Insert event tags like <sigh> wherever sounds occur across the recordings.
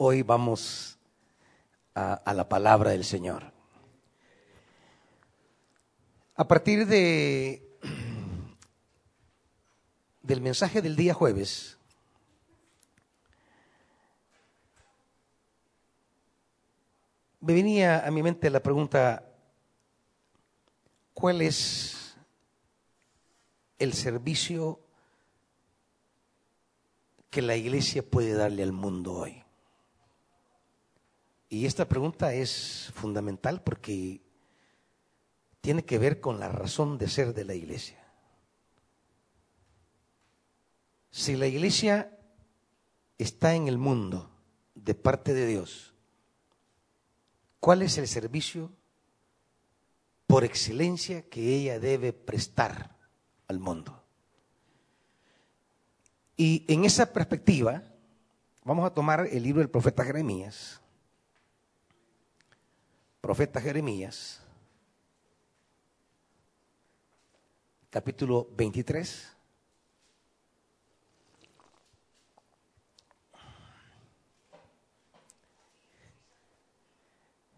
Hoy vamos a, la palabra del Señor. A partir de del mensaje del día jueves, me venía a mi mente la pregunta, ¿cuál es el servicio que la iglesia puede darle al mundo hoy? Y esta pregunta es fundamental porque tiene que ver con la razón de ser de la iglesia. Si la iglesia está en el mundo de parte de Dios, ¿cuál es el servicio por excelencia que ella debe prestar al mundo? Y en esa perspectiva, vamos a tomar el libro del profeta Jeremías. Profeta Jeremías, capítulo 23.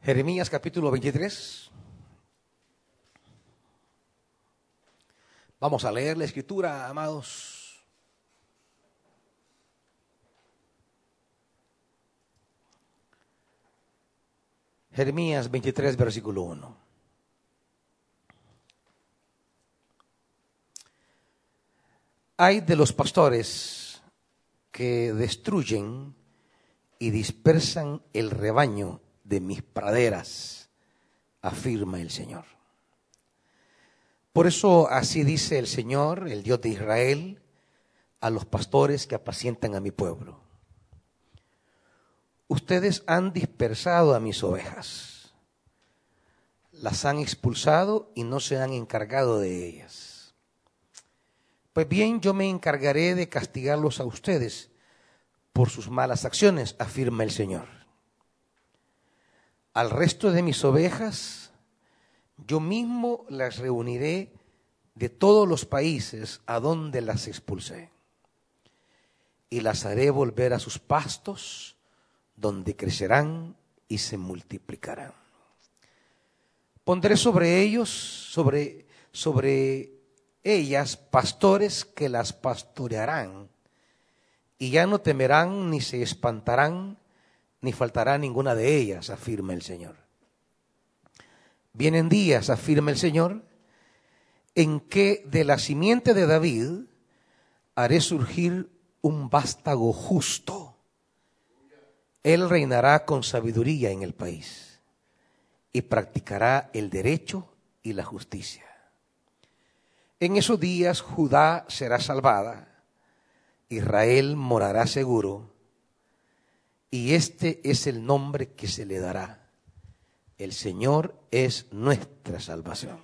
Jeremías capítulo 23. Vamos a leer la escritura, amados. Jeremías 23, versículo 1. Hay de los pastores que destruyen y dispersan el rebaño de mis praderas, afirma el Señor. Por eso así dice el Señor, el Dios de Israel, a los pastores que apacientan a mi pueblo. Ustedes han dispersado a mis ovejas, las han expulsado y no se han encargado de ellas. Pues bien, yo me encargaré de castigarlos a ustedes por sus malas acciones, afirma el Señor. Al resto de mis ovejas, yo mismo las reuniré de todos los países a donde las expulsé, y las haré volver a sus pastos, donde crecerán y se multiplicarán. Pondré sobre ellos, sobre, sobre ellas, pastores que las pastorearán, y ya no temerán ni se espantarán, ni faltará ninguna de ellas, afirma el Señor. Vienen días, afirma el Señor, en que de la simiente de David haré surgir un vástago justo. Él reinará con sabiduría en el país y practicará el derecho y la justicia. En esos días Judá será salvada, Israel morará seguro y este es el nombre que se le dará. El Señor es nuestra salvación.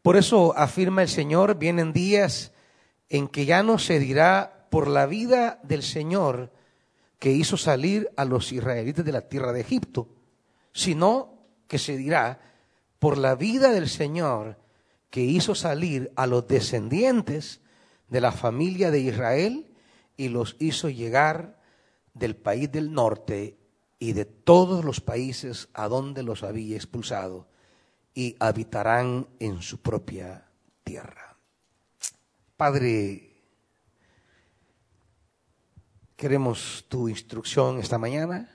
Por eso afirma el Señor, vienen días en que ya no se dirá por la vida del Señor que hizo salir a los israelitas de la tierra de Egipto, sino que se dirá por la vida del Señor que hizo salir a los descendientes de la familia de Israel y los hizo llegar del país del norte y de todos los países a donde los había expulsado y habitarán en su propia tierra. Padre, queremos tu instrucción esta mañana.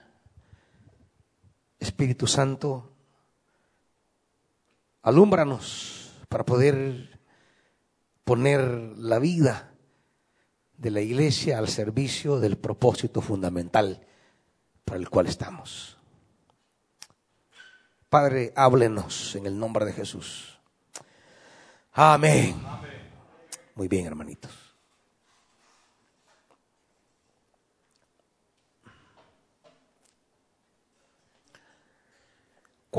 Espíritu Santo, alúmbranos para poder poner la vida de la iglesia al servicio del propósito fundamental para el cual estamos. Padre, háblenos en el nombre de Jesús. Amén. Muy bien, hermanitos.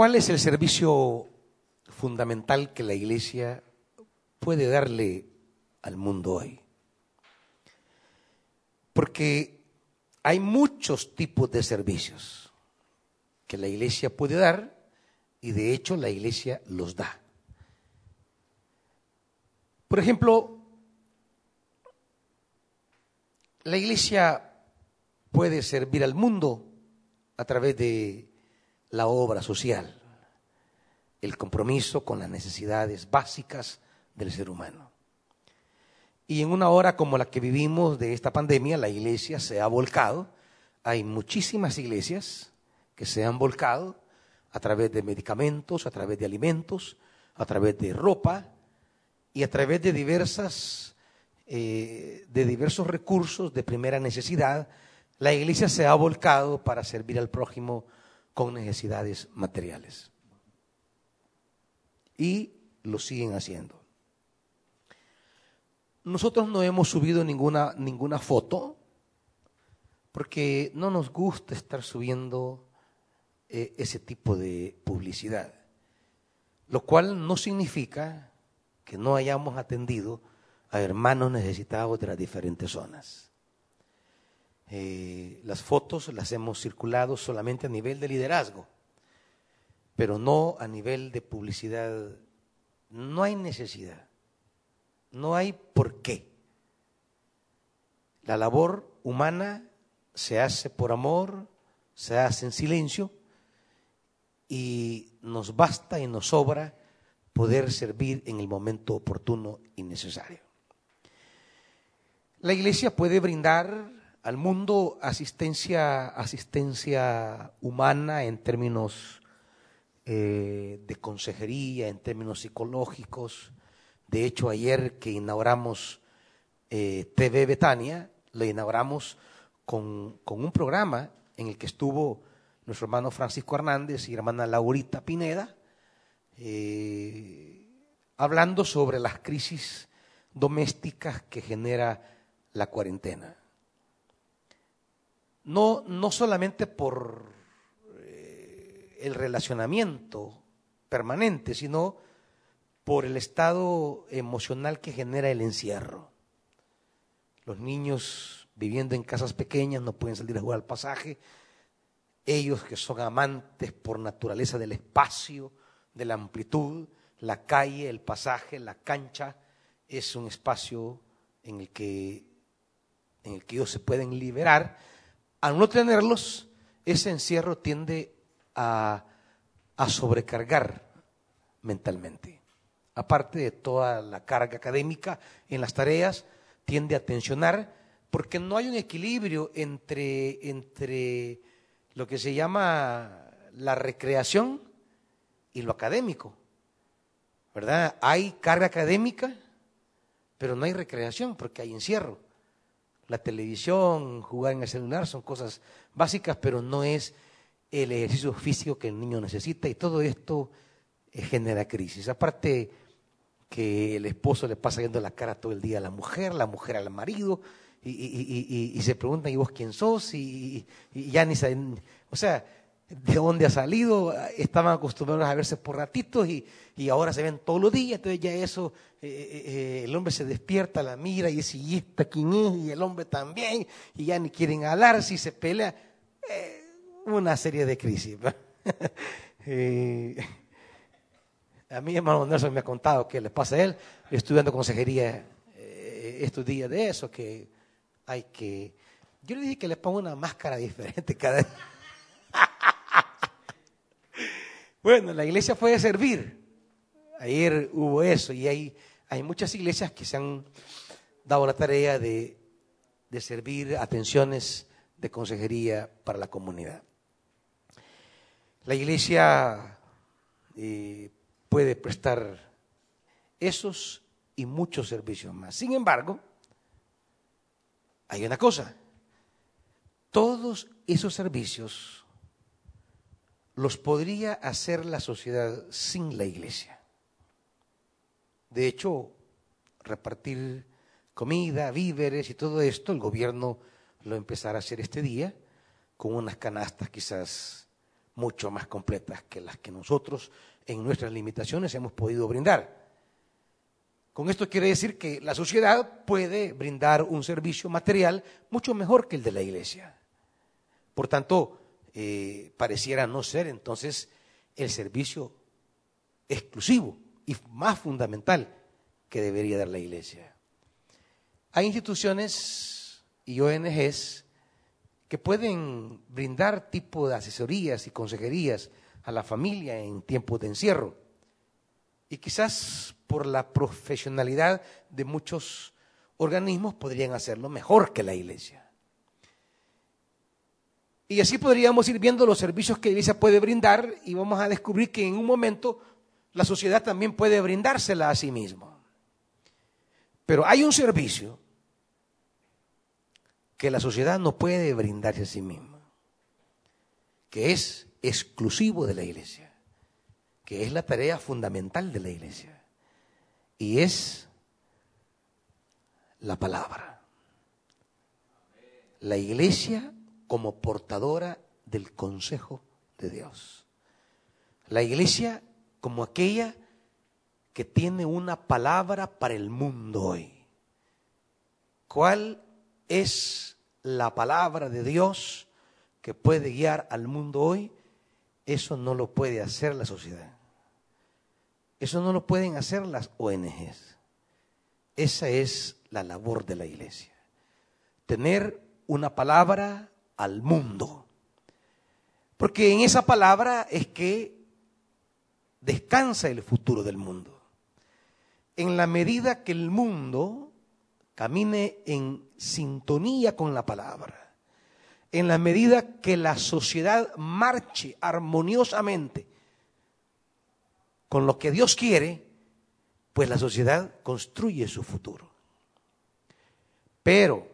¿Cuál es el servicio fundamental que la iglesia puede darle al mundo hoy? Porque hay muchos tipos de servicios que la iglesia puede dar y de hecho la iglesia los da. Por ejemplo, la iglesia puede servir al mundo a través de la obra social, el compromiso con las necesidades básicas del ser humano. Y en una hora como la que vivimos de esta pandemia, la iglesia se ha volcado. Hay muchísimas iglesias que se han volcado a través de medicamentos, a través de alimentos, a través de ropa y a través de diversas eh, de diversos recursos de primera necesidad, la iglesia se ha volcado para servir al prójimo con necesidades materiales. Y lo siguen haciendo. Nosotros no hemos subido ninguna, ninguna foto porque no nos gusta estar subiendo eh, ese tipo de publicidad, lo cual no significa que no hayamos atendido a hermanos necesitados de las diferentes zonas. Eh, las fotos las hemos circulado solamente a nivel de liderazgo, pero no a nivel de publicidad. No hay necesidad, no hay por qué. La labor humana se hace por amor, se hace en silencio y nos basta y nos sobra poder servir en el momento oportuno y necesario. La iglesia puede brindar al mundo asistencia, asistencia humana en términos eh, de consejería, en términos psicológicos. De hecho, ayer que inauguramos eh, TV Betania, lo inauguramos con, un programa en el que estuvo nuestro hermano Francisco Hernández y hermana Laurita Pineda, eh, hablando sobre las crisis domésticas que genera la cuarentena. No, no solamente por eh, el relacionamiento permanente, sino por el estado emocional que genera el encierro. Los niños viviendo en casas pequeñas no pueden salir a jugar al pasaje. Ellos que son amantes por naturaleza del espacio, de la amplitud, la calle, el pasaje, la cancha, es un espacio en el que en el que ellos se pueden liberar, al no tenerlos, ese encierro tiende a, sobrecargar mentalmente. Aparte de toda la carga académica en las tareas, tiende a tensionar porque no hay un equilibrio entre, entre lo que se llama la recreación y lo académico. ¿Verdad? Hay carga académica, pero no hay recreación porque hay encierro la televisión, jugar en el celular, son cosas básicas, pero no es el ejercicio físico que el niño necesita y todo esto eh, genera crisis. Aparte que el esposo le pasa viendo la cara todo el día a la mujer, la mujer al marido, y, se preguntan, ¿y vos quién sos? Y, ya ni saben, o sea, de dónde ha salido, estaban acostumbrados a verse por ratitos y, ahora se ven todos los días, entonces ya eso, eh, eh, eh, el hombre se despierta, la mira y dice, ¿y esta quién es? Y el hombre también, y ya ni quieren hablar, si se pelea, una serie de crisis. <laughs> a mí hermano Nelson me ha contado que le pasa a él, estudiando consejería estos días de eso, que hay que... Yo le dije que le ponga una máscara diferente cada vez. Bueno, la iglesia puede servir. Ayer hubo eso y hay, hay muchas iglesias que se han dado la tarea de, servir atenciones de consejería para la comunidad. La iglesia eh, puede prestar esos y muchos servicios más. Sin embargo, hay una cosa, todos esos servicios los podría hacer la sociedad sin la iglesia. De hecho, repartir comida, víveres y todo esto, el gobierno lo empezará a hacer este día con unas canastas quizás mucho más completas que las que nosotros en nuestras limitaciones hemos podido brindar. Con esto quiere decir que la sociedad puede brindar un servicio material mucho mejor que el de la iglesia. Por tanto, eh, pareciera no ser entonces el servicio exclusivo y más fundamental que debería dar la iglesia. Hay instituciones y ONGs que pueden brindar tipo de asesorías y consejerías a la familia en tiempos de encierro. Y quizás por la profesionalidad de muchos organismos podrían hacerlo mejor que la iglesia. Y así podríamos ir viendo los servicios que la iglesia puede brindar y vamos a descubrir que en un momento la sociedad también puede brindársela a sí mismo. Pero hay un servicio que la sociedad no puede brindarse a sí misma, que es exclusivo de la iglesia, que es la tarea fundamental de la iglesia, y es la palabra. La iglesia como portadora del consejo de Dios. La iglesia como aquella que tiene una palabra para el mundo hoy. ¿Cuál es la palabra de Dios que puede guiar al mundo hoy? Eso no lo puede hacer la sociedad. Eso no lo pueden hacer las ONGs. Esa es la labor de la iglesia. Tener una palabra al mundo. Porque en esa palabra es que descansa el futuro del mundo. En la medida que el mundo camine en sintonía con la palabra, en la medida que la sociedad marche armoniosamente con lo que Dios quiere, pues la sociedad construye su futuro. Pero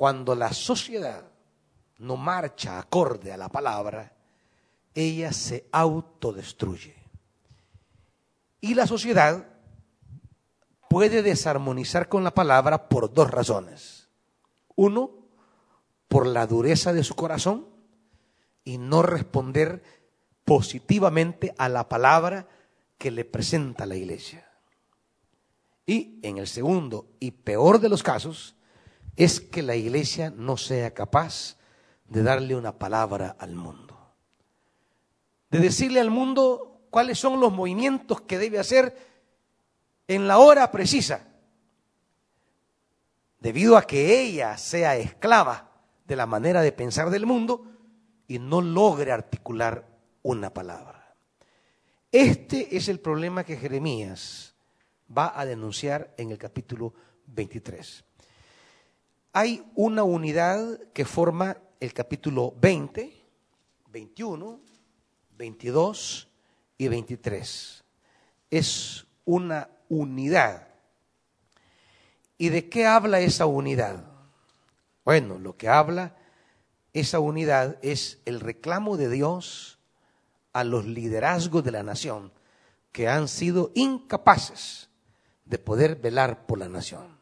cuando la sociedad no marcha acorde a la palabra, ella se autodestruye. Y la sociedad puede desarmonizar con la palabra por dos razones. Uno, por la dureza de su corazón y no responder positivamente a la palabra que le presenta la iglesia. Y en el segundo y peor de los casos, es que la iglesia no sea capaz de darle una palabra al mundo. De decirle al mundo cuáles son los movimientos que debe hacer en la hora precisa. Debido a que ella sea esclava de la manera de pensar del mundo y no logre articular una palabra. Este es el problema que Jeremías va a denunciar en el capítulo 23 hay una unidad que forma el capítulo 20, 21, 22 y 23. Es una unidad. ¿Y de qué habla esa unidad? Bueno, lo que habla esa unidad es el reclamo de Dios a los liderazgos de la nación que han sido incapaces de poder velar por la nación.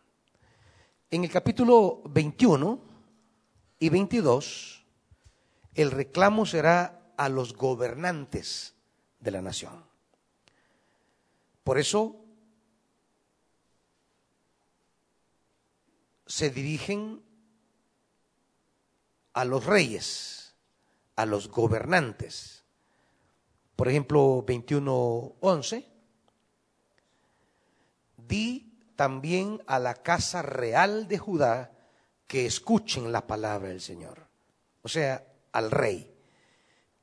En el capítulo 21 y 22, el reclamo será a los gobernantes de la nación. Por eso se dirigen a los reyes, a los gobernantes. Por ejemplo, 21.11, di también a la casa real de Judá que escuchen la palabra del Señor. O sea, al rey.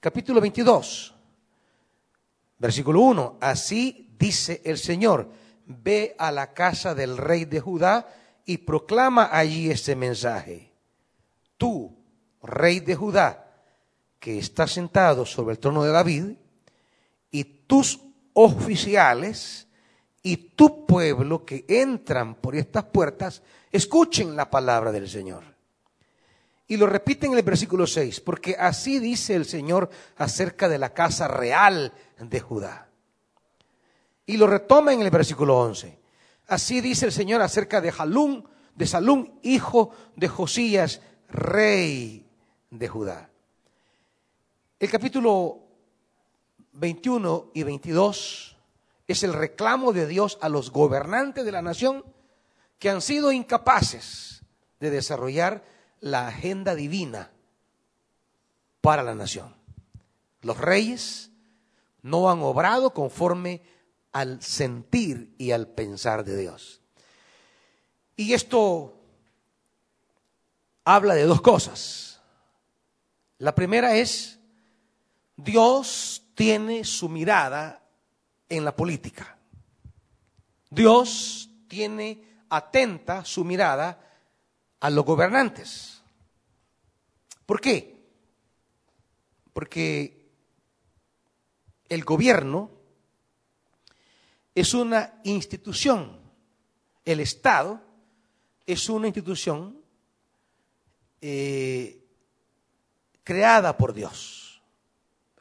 Capítulo 22, versículo 1. Así dice el Señor, ve a la casa del rey de Judá y proclama allí este mensaje. Tú, rey de Judá, que estás sentado sobre el trono de David, y tus oficiales, y tu pueblo que entran por estas puertas, escuchen la palabra del Señor. Y lo repiten en el versículo 6, porque así dice el Señor acerca de la casa real de Judá. Y lo retoma en el versículo 11. Así dice el Señor acerca de Jalún, de Salún, hijo de Josías, rey de Judá. El capítulo 21 y 22 es el reclamo de Dios a los gobernantes de la nación que han sido incapaces de desarrollar la agenda divina para la nación. Los reyes no han obrado conforme al sentir y al pensar de Dios. Y esto habla de dos cosas. La primera es, Dios tiene su mirada en la política. Dios tiene atenta su mirada a los gobernantes. ¿Por qué? Porque el gobierno es una institución, el Estado es una institución eh, creada por Dios,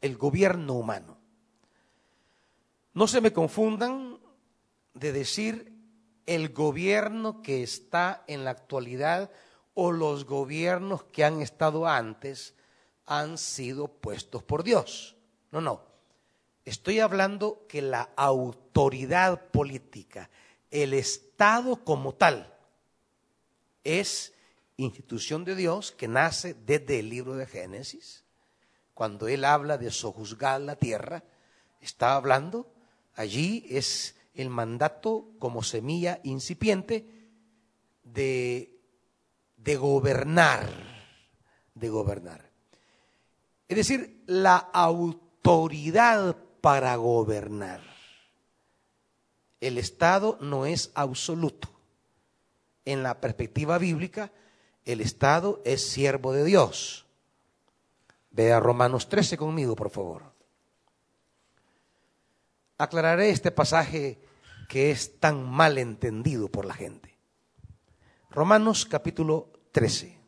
el gobierno humano. No se me confundan de decir el gobierno que está en la actualidad o los gobiernos que han estado antes han sido puestos por Dios. No, no. Estoy hablando que la autoridad política, el Estado como tal, es institución de Dios que nace desde el libro de Génesis. Cuando Él habla de sojuzgar la tierra, está hablando, allí es el mandato como semilla incipiente de, gobernar, de gobernar. Es decir, la autoridad para gobernar. El Estado no es absoluto. En la perspectiva bíblica, el Estado es siervo de Dios. Vea Romanos 13 conmigo, por favor. Aclararé este pasaje que es tan mal entendido por la gente. Romanos capítulo 13.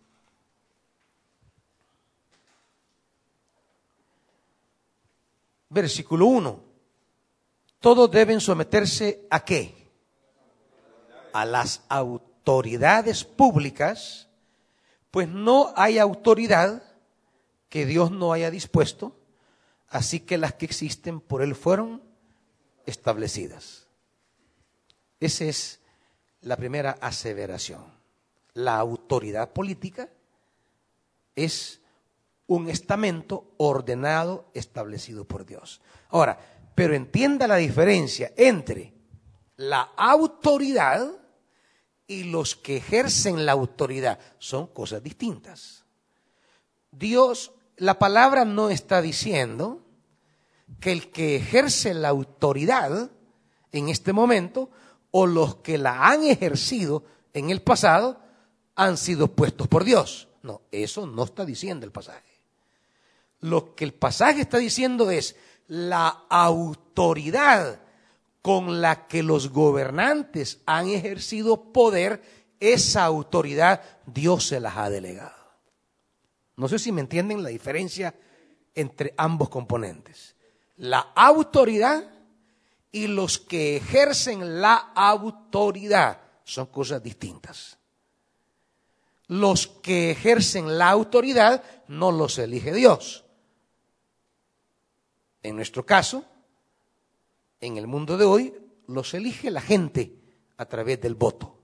Versículo 1. Todos deben someterse a qué? A las autoridades públicas, pues no hay autoridad que Dios no haya dispuesto, así que las que existen por Él fueron establecidas. Esa es la primera aseveración. La autoridad política es un estamento ordenado, establecido por Dios. Ahora, pero entienda la diferencia entre la autoridad y los que ejercen la autoridad. Son cosas distintas. Dios, la palabra no está diciendo que el que ejerce la autoridad en este momento o los que la han ejercido en el pasado han sido puestos por Dios. No, eso no está diciendo el pasaje. Lo que el pasaje está diciendo es la autoridad con la que los gobernantes han ejercido poder, esa autoridad Dios se las ha delegado. No sé si me entienden la diferencia entre ambos componentes la autoridad y los que ejercen la autoridad son cosas distintas. Los que ejercen la autoridad no los elige Dios. En nuestro caso, en el mundo de hoy, los elige la gente a través del voto.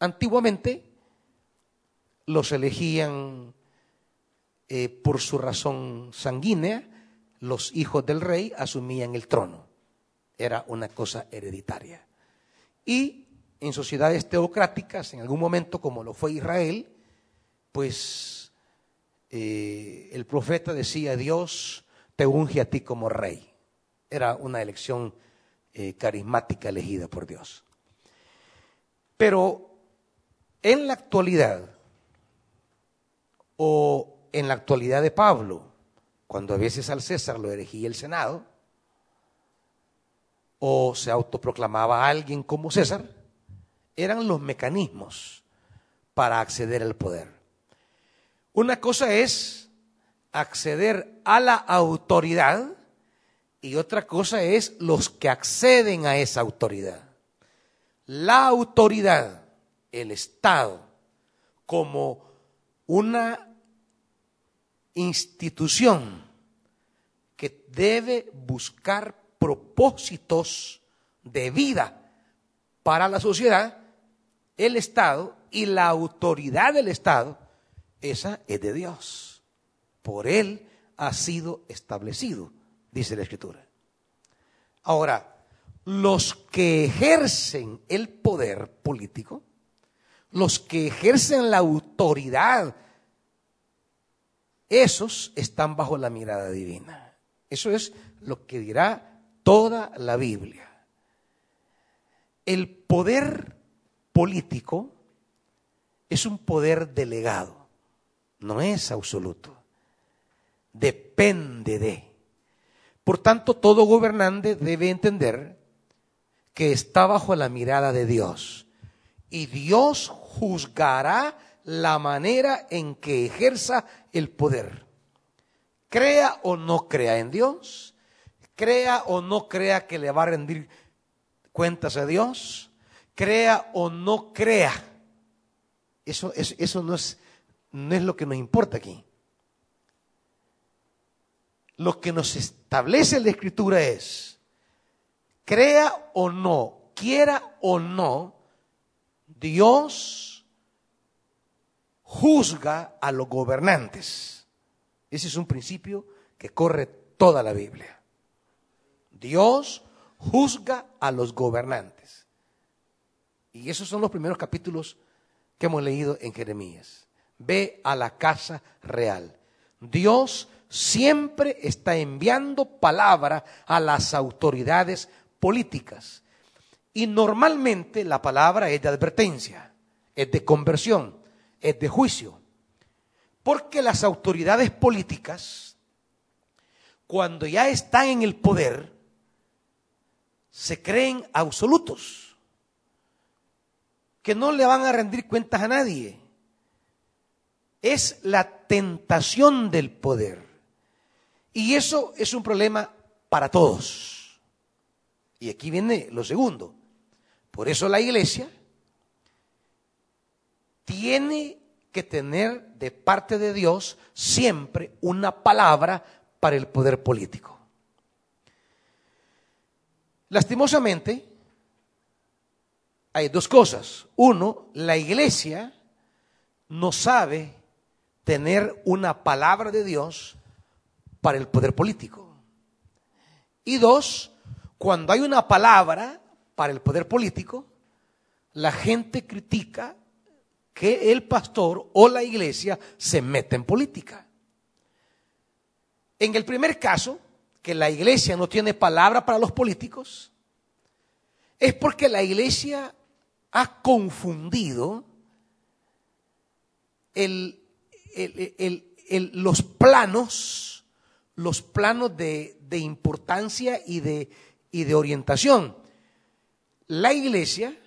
Antiguamente los elegían eh, por su razón sanguínea, los hijos del rey asumían el trono. Era una cosa hereditaria. Y en sociedades teocráticas, en algún momento como lo fue Israel, pues eh, el profeta decía, Dios te unge a ti como rey. Era una elección eh, carismática elegida por Dios. Pero en la actualidad, o en la actualidad de Pablo, cuando a veces al César lo elegía el Senado, o se autoproclamaba a alguien como César, eran los mecanismos para acceder al poder. Una cosa es acceder a la autoridad y otra cosa es los que acceden a esa autoridad. La autoridad, el Estado, como una institución que debe buscar propósitos de vida para la sociedad, el Estado y la autoridad del Estado, esa es de Dios. Por Él ha sido establecido, dice la Escritura. Ahora, los que ejercen el poder político los que ejercen la autoridad, esos están bajo la mirada divina. Eso es lo que dirá toda la Biblia. El poder político es un poder delegado, no es absoluto. Depende de. Por tanto, todo gobernante debe entender que está bajo la mirada de Dios. Y Dios juzgará la manera en que ejerza el poder. Crea o no crea en Dios, crea o no crea que le va a rendir cuentas a Dios, crea o no crea. Eso, eso, no, es, no es lo que nos importa aquí. Lo que nos establece la escritura es, crea o no, quiera o no, Dios juzga a los gobernantes. Ese es un principio que corre toda la Biblia. Dios juzga a los gobernantes. Y esos son los primeros capítulos que hemos leído en Jeremías. Ve a la casa real. Dios siempre está enviando palabra a las autoridades políticas. Y normalmente la palabra es de advertencia, es de conversión, es de juicio. Porque las autoridades políticas, cuando ya están en el poder, se creen absolutos, que no le van a rendir cuentas a nadie. Es la tentación del poder. Y eso es un problema para todos. Y aquí viene lo segundo. Por eso la iglesia tiene que tener de parte de Dios siempre una palabra para el poder político. Lastimosamente, hay dos cosas. Uno, la iglesia no sabe tener una palabra de Dios para el poder político. Y dos, cuando hay una palabra para el poder político, la gente critica que el pastor o la iglesia se meta en política. En el primer caso, que la iglesia no tiene palabra para los políticos, es porque la iglesia ha confundido los planos, los planos de importancia y de, y de orientación. La iglesia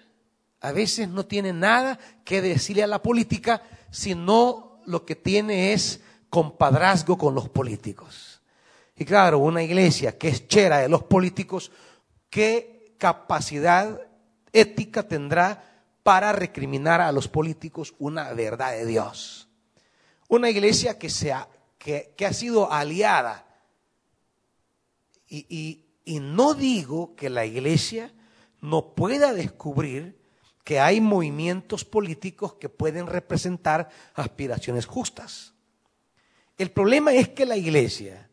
a veces no tiene nada que decirle a la política, sino lo que tiene es compadrazgo con los políticos. Y claro, una iglesia que es chera de los políticos, ¿qué capacidad ética tendrá para recriminar a los políticos una verdad de Dios? Una iglesia que, sea, que, que ha sido aliada y no digo que la iglesia no pueda descubrir que hay movimientos políticos que pueden representar aspiraciones justas. El problema es que la iglesia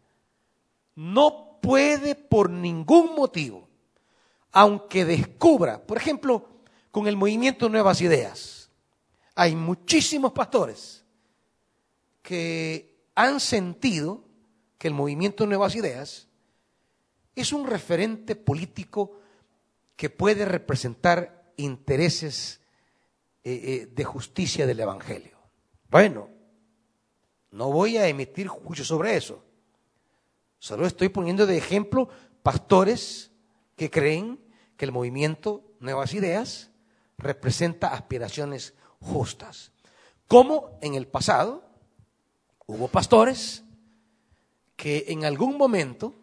no puede por ningún motivo, aunque descubra, por ejemplo, con el movimiento Nuevas Ideas, hay muchísimos pastores que han sentido que el movimiento Nuevas Ideas es un referente político que puede representar intereses eh, eh, de justicia del Evangelio. Bueno, no voy a emitir juicio sobre eso. Solo estoy poniendo de ejemplo pastores que creen que el movimiento Nuevas Ideas representa aspiraciones justas. Como en el pasado hubo pastores que en algún momento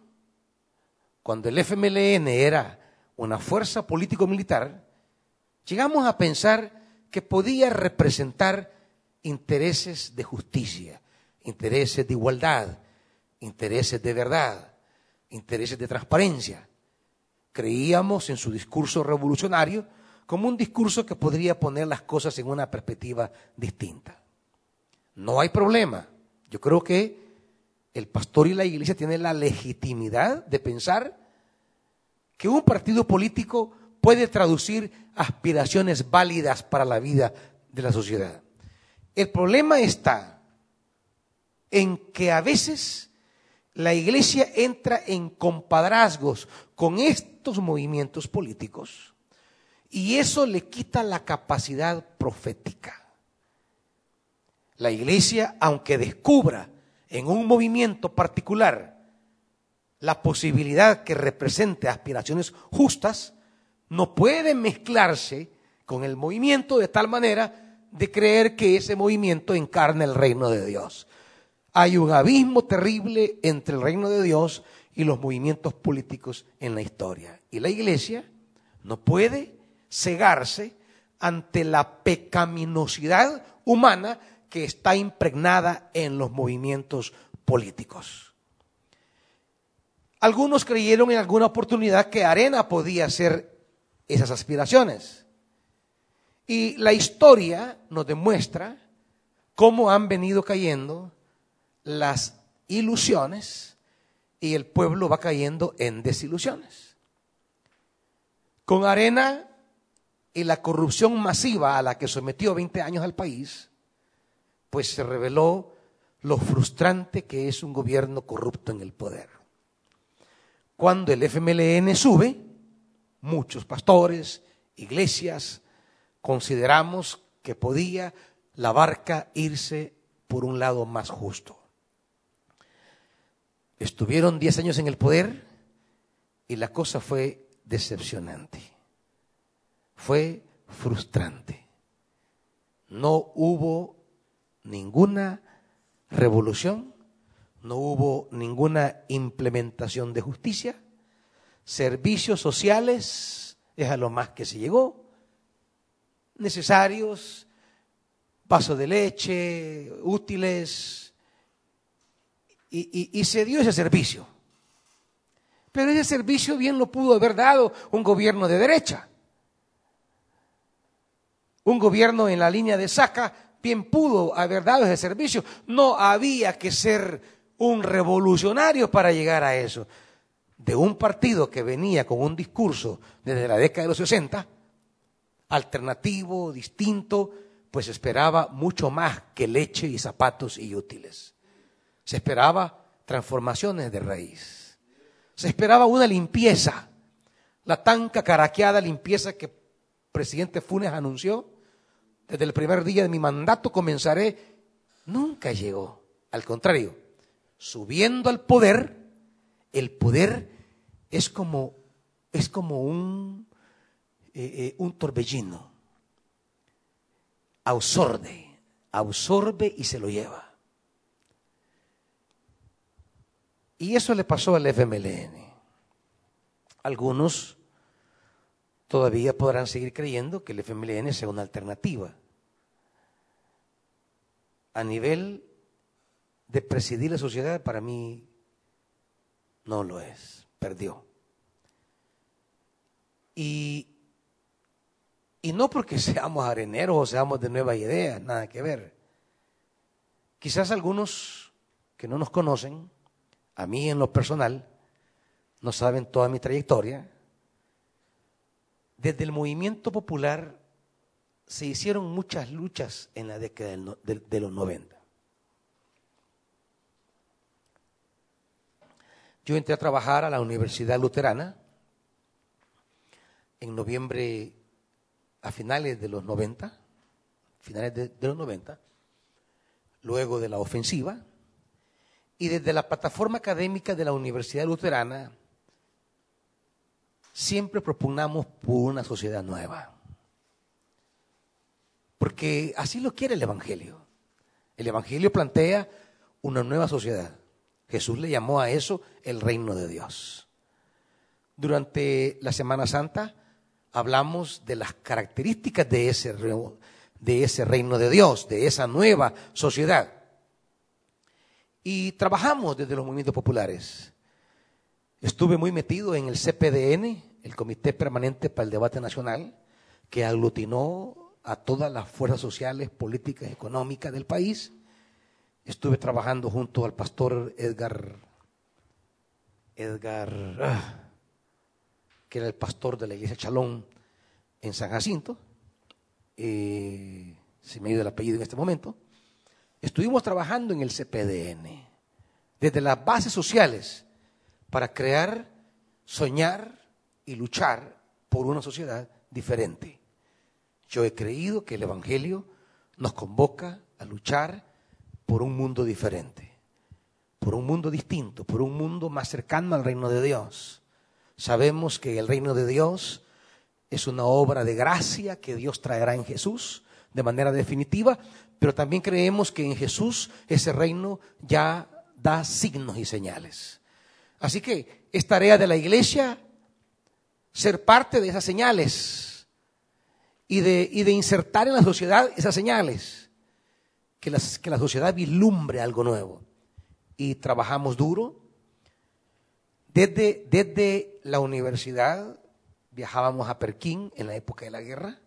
cuando el FMLN era una fuerza político-militar, llegamos a pensar que podía representar intereses de justicia, intereses de igualdad, intereses de verdad, intereses de transparencia. Creíamos en su discurso revolucionario como un discurso que podría poner las cosas en una perspectiva distinta. No hay problema. Yo creo que el pastor y la iglesia tienen la legitimidad de pensar que un partido político puede traducir aspiraciones válidas para la vida de la sociedad. El problema está en que a veces la iglesia entra en compadrazgos con estos movimientos políticos y eso le quita la capacidad profética. La iglesia, aunque descubra en un movimiento particular la posibilidad que represente aspiraciones justas, no puede mezclarse con el movimiento de tal manera de creer que ese movimiento encarna el reino de Dios. Hay un abismo terrible entre el reino de Dios y los movimientos políticos en la historia. Y la iglesia no puede cegarse ante la pecaminosidad humana que está impregnada en los movimientos políticos. Algunos creyeron en alguna oportunidad que Arena podía ser esas aspiraciones. Y la historia nos demuestra cómo han venido cayendo las ilusiones y el pueblo va cayendo en desilusiones. Con Arena y la corrupción masiva a la que sometió 20 años al país, pues se reveló lo frustrante que es un gobierno corrupto en el poder. Cuando el FMLN sube, muchos pastores, iglesias, consideramos que podía la barca irse por un lado más justo. Estuvieron 10 años en el poder y la cosa fue decepcionante. Fue frustrante. No hubo ninguna revolución, no hubo ninguna implementación de justicia, servicios sociales es a lo más que se llegó, necesarios, vaso de leche, útiles, y, se dio ese servicio. Pero ese servicio bien lo pudo haber dado un gobierno de derecha. Un gobierno en la línea de Saca bien pudo haber dado ese servicio. No había que ser un revolucionario para llegar a eso. De un partido que venía con un discurso desde la década de los 60, alternativo, distinto, pues esperaba mucho más que leche y zapatos y útiles. Se esperaba transformaciones de raíz. Se esperaba una limpieza, la tan cacaraqueada limpieza que presidente Funes anunció. Desde el primer día de mi mandato comenzaré. Nunca llegó. Al contrario, subiendo al poder, el poder es como, es como un eh, eh, un torbellino. Absorbe, absorbe y se lo lleva. Y eso le pasó al FMLN. Algunos todavía podrán seguir creyendo que el FMLN sea una alternativa. A nivel de presidir la sociedad, para mí no lo es, perdió. Y y no porque <laughs> seamos areneros o seamos de nueva idea, nada que ver. Quizás algunos que no nos conocen, a mí en lo personal, no saben toda mi trayectoria. Desde el movimiento popular se hicieron muchas luchas en la década de los 90. Yo entré a trabajar a la Universidad Luterana en noviembre a finales de los 90, finales de, los 90, luego de la ofensiva, y desde la plataforma académica de la Universidad Luterana siempre propugnamos por una sociedad nueva. Porque así lo quiere el Evangelio. El Evangelio plantea una nueva sociedad. Jesús le llamó a eso el reino de Dios. Durante la Semana Santa hablamos de las características de ese, de ese reino de Dios, de esa nueva sociedad. Y trabajamos desde los movimientos populares. Estuve muy metido en el CPDN, el Comité Permanente para el Debate Nacional, que aglutinó a todas las fuerzas sociales, políticas, económicas del país. Estuve trabajando junto al pastor Edgar, Edgar, ah, que era el pastor de la iglesia Chalón en San Jacinto. Se me ha ido el apellido en este momento, estuvimos trabajando en el CPDN, desde las bases sociales, para crear, soñar y luchar por una sociedad diferente. Yo he creído que el Evangelio nos convoca a luchar por un mundo diferente, por un mundo distinto, por un mundo más cercano al reino de Dios. Sabemos que el reino de Dios es una obra de gracia que Dios traerá en Jesús de manera definitiva, pero también creemos que en Jesús ese reino ya da signos y señales. Así que es tarea de la iglesia ser parte de esas señales y de, y de insertar en la sociedad esas señales, que, la sociedad vislumbre algo nuevo. Y trabajamos duro. Desde, desde la universidad viajábamos a Perquín en la época de la guerra.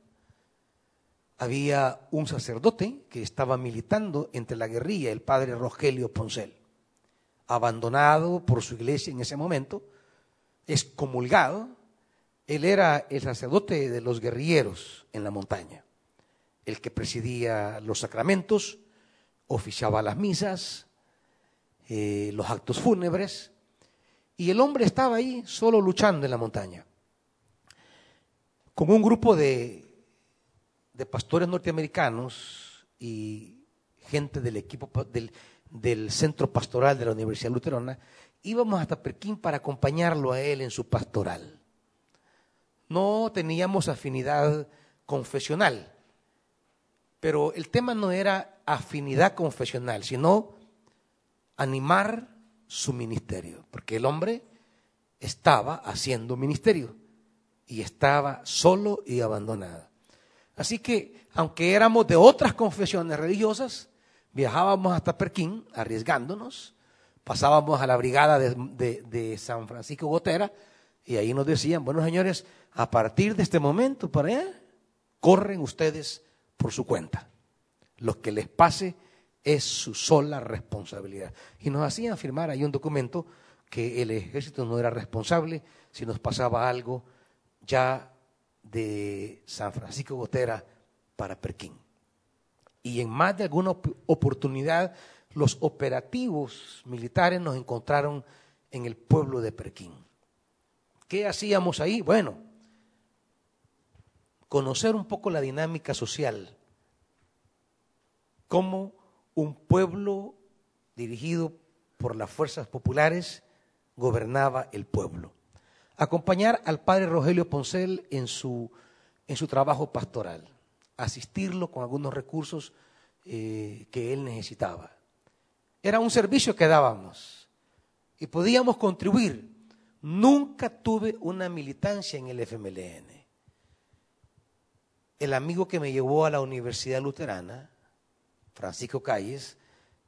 Había un sacerdote que estaba militando entre la guerrilla, el padre Rogelio Poncel, abandonado por su iglesia en ese momento, excomulgado. Él era el sacerdote de los guerrilleros en la montaña, el que presidía los sacramentos, oficiaba las misas, eh, los actos fúnebres, y el hombre estaba ahí solo luchando en la montaña con un grupo de, pastores norteamericanos y gente del equipo del, del, centro pastoral de la Universidad Luterana, íbamos hasta Perquín para acompañarlo a él en su pastoral. No teníamos afinidad confesional, pero el tema no era afinidad confesional, sino animar su ministerio, porque el hombre estaba haciendo ministerio y estaba solo y abandonado. Así que, aunque éramos de otras confesiones religiosas, viajábamos hasta Perquín, arriesgándonos, pasábamos a la brigada de, San Francisco Gotera, y ahí nos decían, bueno señores, a partir de este momento para allá, corren ustedes por su cuenta. Lo que les pase es su sola responsabilidad. Y nos hacían firmar ahí un documento que el ejército no era responsable si nos pasaba algo ya de San Francisco Gotera para Perquín. Y en más de alguna oportunidad los operativos militares nos encontraron en el pueblo de Perquín. ¿Qué hacíamos ahí? Bueno, conocer un poco la dinámica social, cómo un pueblo dirigido por las fuerzas populares gobernaba el pueblo acompañar al padre Rogelio Poncel en su, en su trabajo pastoral, asistirlo con algunos recursos eh, que él necesitaba. Era un servicio que dábamos y podíamos contribuir. Nunca tuve una militancia en el FMLN. El amigo que me llevó a la Universidad Luterana, Francisco Calles,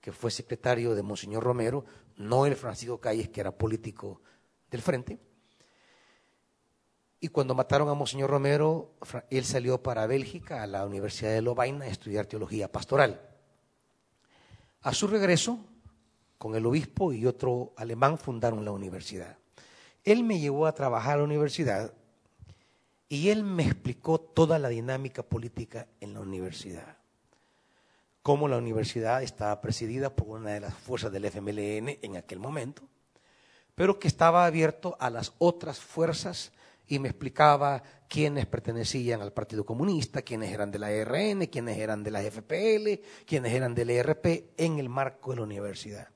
que fue secretario de Monseñor Romero, no el Francisco Calles que era político del frente, y cuando mataron a Monseñor Romero, él salió para Bélgica, a la Universidad de Lovaina, a estudiar teología pastoral. A su regreso, con el obispo y otro alemán fundaron la universidad. Él me llevó a trabajar a la universidad y él me explicó toda la dinámica política en la universidad. Cómo la universidad estaba presidida por una de las fuerzas del FMLN en aquel momento, pero que estaba abierto a las otras fuerzas y me explicaba quiénes pertenecían al Partido Comunista, quiénes eran de la ERN, quiénes eran de la FPL, quiénes eran del ERP en el marco de la universidad.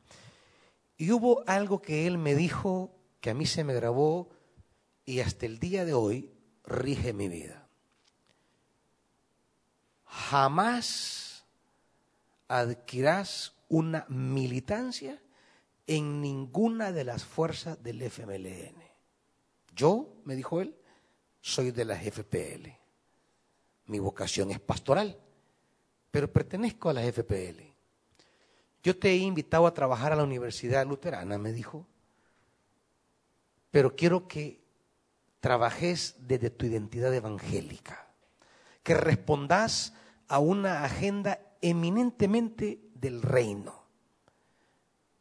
Y hubo algo que él me dijo que a mí se me grabó y hasta el día de hoy rige mi vida. Jamás adquirás una militancia en ninguna de las fuerzas del FMLN. Yo, me dijo él, soy de la FPL. Mi vocación es pastoral, pero pertenezco a la FPL. Yo te he invitado a trabajar a la Universidad Luterana, me dijo, pero quiero que trabajes desde tu identidad evangélica, que respondas a una agenda eminentemente del reino,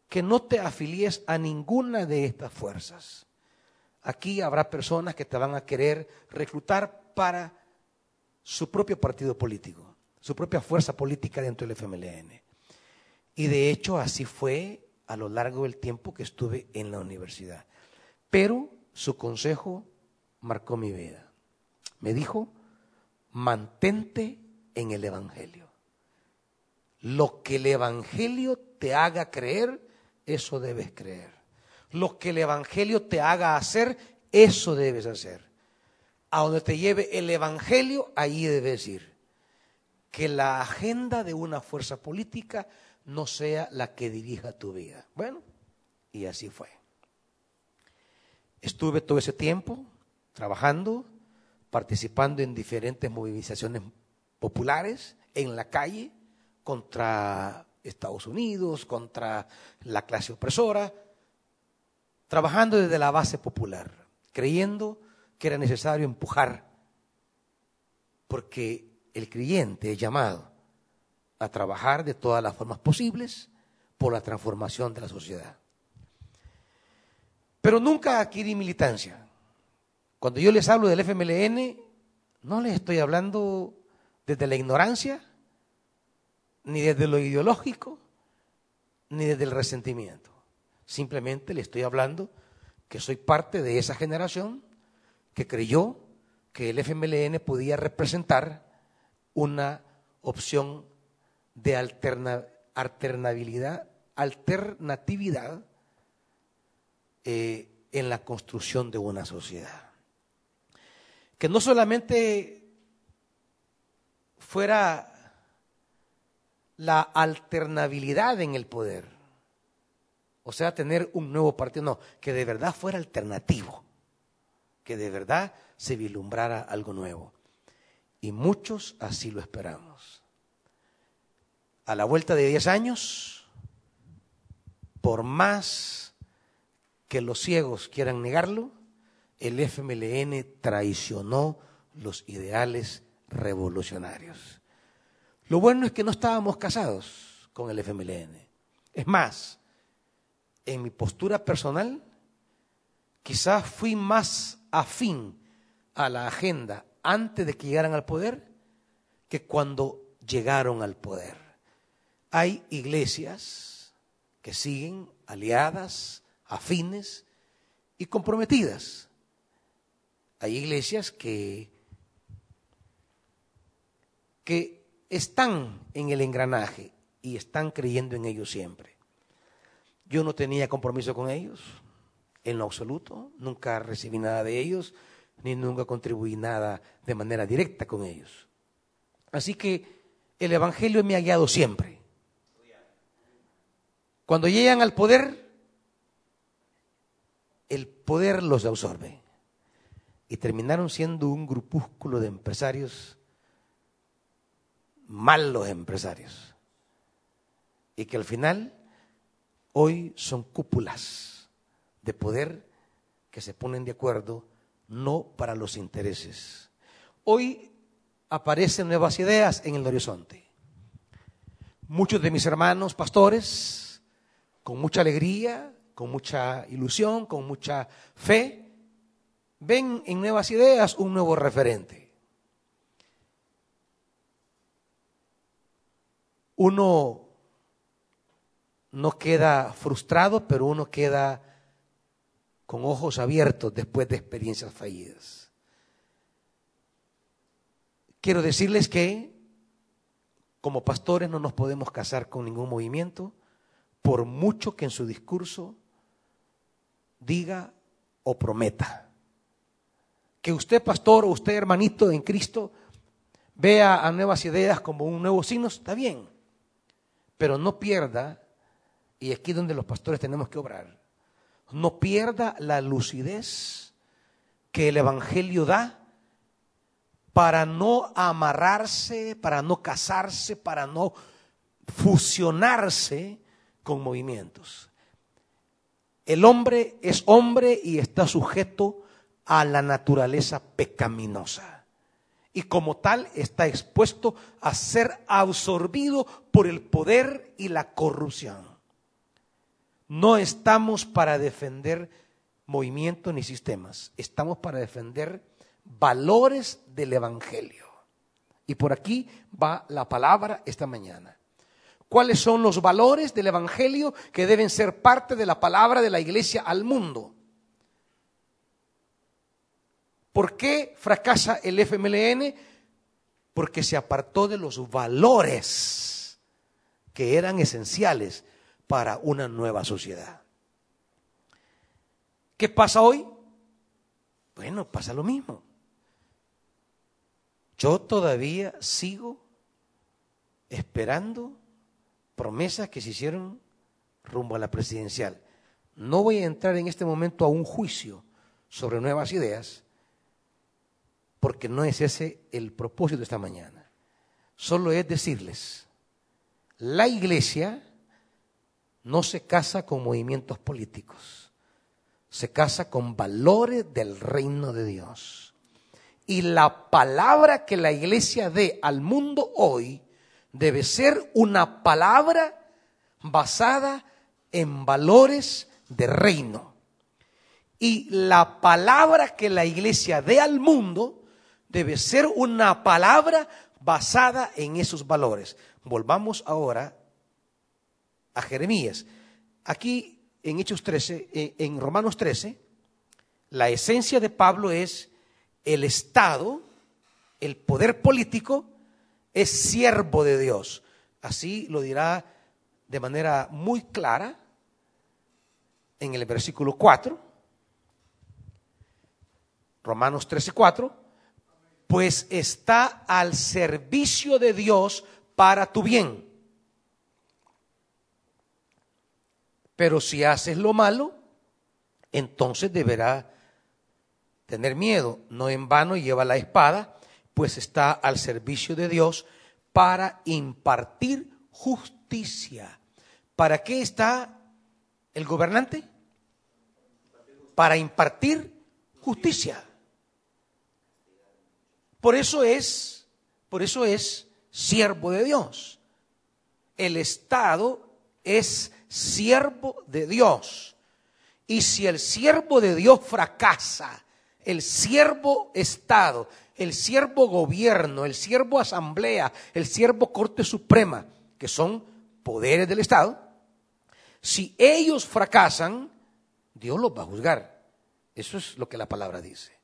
que no te afilies a ninguna de estas fuerzas Aquí habrá personas que te van a querer reclutar para su propio partido político. su propia fuerza política dentro del FMLN. Y de hecho así fue a lo largo del tiempo que estuve en la universidad. Pero su consejo marcó mi vida. Me dijo, mantente en el Evangelio. Lo que el Evangelio te haga creer, eso debes creer. Lo que el Evangelio te haga hacer, eso debes hacer. A donde te lleve el Evangelio, ahí debes ir. Que la agenda de una fuerza política no sea la que dirija tu vida. Bueno, y así fue. Estuve todo ese tiempo trabajando, participando en diferentes movilizaciones populares en la calle contra Estados Unidos, contra la clase opresora, trabajando desde la base popular, creyendo que era necesario empujar, porque el creyente es llamado a trabajar de todas las formas posibles por la transformación de la sociedad. Pero nunca adquirí militancia. Cuando yo les hablo del FMLN, no les estoy hablando desde la ignorancia, ni desde lo ideológico, ni desde el resentimiento. Simplemente le estoy hablando que soy parte de esa generación que creyó que el FMLN podía representar una opción de alternabilidad, alternatividad eh, en la construcción de una sociedad. Que no solamente fuera la alternabilidad en el poder, o sea, tener un nuevo partido, no, que de verdad fuera alternativo, que de verdad se vislumbrara algo nuevo. Y muchos así lo esperamos a la vuelta de 10 años, por más que los ciegos quieran negarlo, el FMLN traicionó los ideales revolucionarios. Lo bueno es que no estábamos casados con el FMLN. Es más, en mi postura personal, quizás fui más afín a la agenda antes de que llegaran al poder que cuando llegaron al poder. Hay iglesias que siguen aliadas, afines y comprometidas. Hay iglesias que, que están en el engranaje y están creyendo en ellos siempre. Yo no tenía compromiso con ellos, en lo absoluto, nunca recibí nada de ellos, ni nunca contribuí nada de manera directa con ellos. Así que el Evangelio me ha guiado siempre. Cuando llegan al poder, el poder los absorbe. Y terminaron siendo un grupúsculo de empresarios, malos empresarios. Y que al final, hoy son cúpulas de poder que se ponen de acuerdo no para los intereses. Hoy aparecen nuevas ideas en el horizonte. Muchos de mis hermanos pastores con mucha alegría, con mucha ilusión, con mucha fe, ven en nuevas ideas un nuevo referente. Uno no queda frustrado, pero uno queda con ojos abiertos después de experiencias fallidas. Quiero decirles que como pastores no nos podemos casar con ningún movimiento, por mucho que en su discurso diga o prometa. Que usted, pastor, o usted, hermanito en Cristo, vea a nuevas ideas como un nuevo signo, está bien. Pero no pierda, y aquí donde los pastores tenemos que obrar, no pierda la lucidez que el Evangelio da para no amarrarse, para no casarse, para no fusionarse con movimientos. El hombre es hombre y está sujeto a la naturaleza pecaminosa. Y como tal está expuesto a ser absorbido por el poder y la corrupción. No estamos para defender movimientos ni sistemas, estamos para defender valores del Evangelio. Y por aquí va la palabra esta mañana. ¿Cuáles son los valores del Evangelio que deben ser parte de la palabra de la iglesia al mundo? ¿Por qué fracasa el FMLN? Porque se apartó de los valores que eran esenciales para una nueva sociedad. ¿Qué pasa hoy? Bueno, pasa lo mismo. Yo todavía sigo esperando promesas que se hicieron rumbo a la presidencial. No voy a entrar en este momento a un juicio sobre nuevas ideas, porque no es ese el propósito de esta mañana. Solo es decirles, la iglesia no se casa con movimientos políticos, se casa con valores del reino de Dios. Y la palabra que la iglesia dé al mundo hoy debe ser una palabra basada en valores de reino. Y la palabra que la iglesia dé al mundo debe ser una palabra basada en esos valores. Volvamos ahora a Jeremías. Aquí en Hechos 13, eh, en Romanos 13, la esencia de Pablo es el Estado, el poder político, es siervo de Dios. Así lo dirá de manera muy clara en el versículo 4, Romanos 13, 4, pues está al servicio de Dios para tu bien. Pero si haces lo malo, entonces deberá tener miedo. No en vano lleva la espada, pues está al servicio de Dios para impartir justicia. ¿Para qué está el gobernante? Para impartir justicia. Por eso es, por eso es siervo de Dios. El Estado es siervo de Dios. Y si el siervo de Dios fracasa, el siervo Estado, el siervo gobierno, el siervo asamblea, el siervo Corte Suprema, que son poderes del Estado, si ellos fracasan, Dios los va a juzgar. Eso es lo que la palabra dice.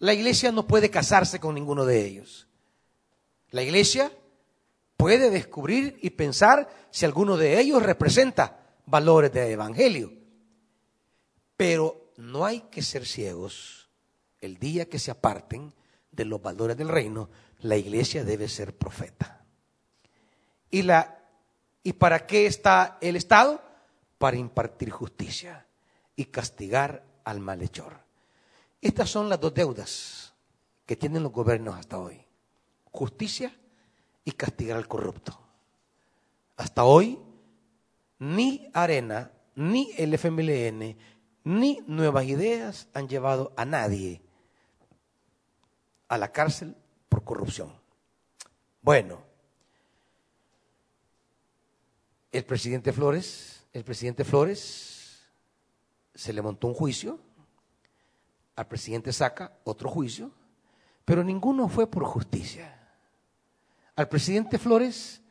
La iglesia no puede casarse con ninguno de ellos. La iglesia puede descubrir y pensar si alguno de ellos representa valores del Evangelio. Pero no hay que ser ciegos. El día que se aparten de los valores del reino, la iglesia debe ser profeta. ¿Y, la, ¿Y para qué está el Estado? Para impartir justicia y castigar al malhechor. Estas son las dos deudas que tienen los gobiernos hasta hoy. Justicia y castigar al corrupto. Hasta hoy, ni Arena, ni el FMLN, ni Nuevas Ideas han llevado a nadie a la cárcel por corrupción. Bueno, el presidente Flores, el presidente Flores se le montó un juicio, al presidente Saca otro juicio, pero ninguno fue por justicia. Al presidente Flores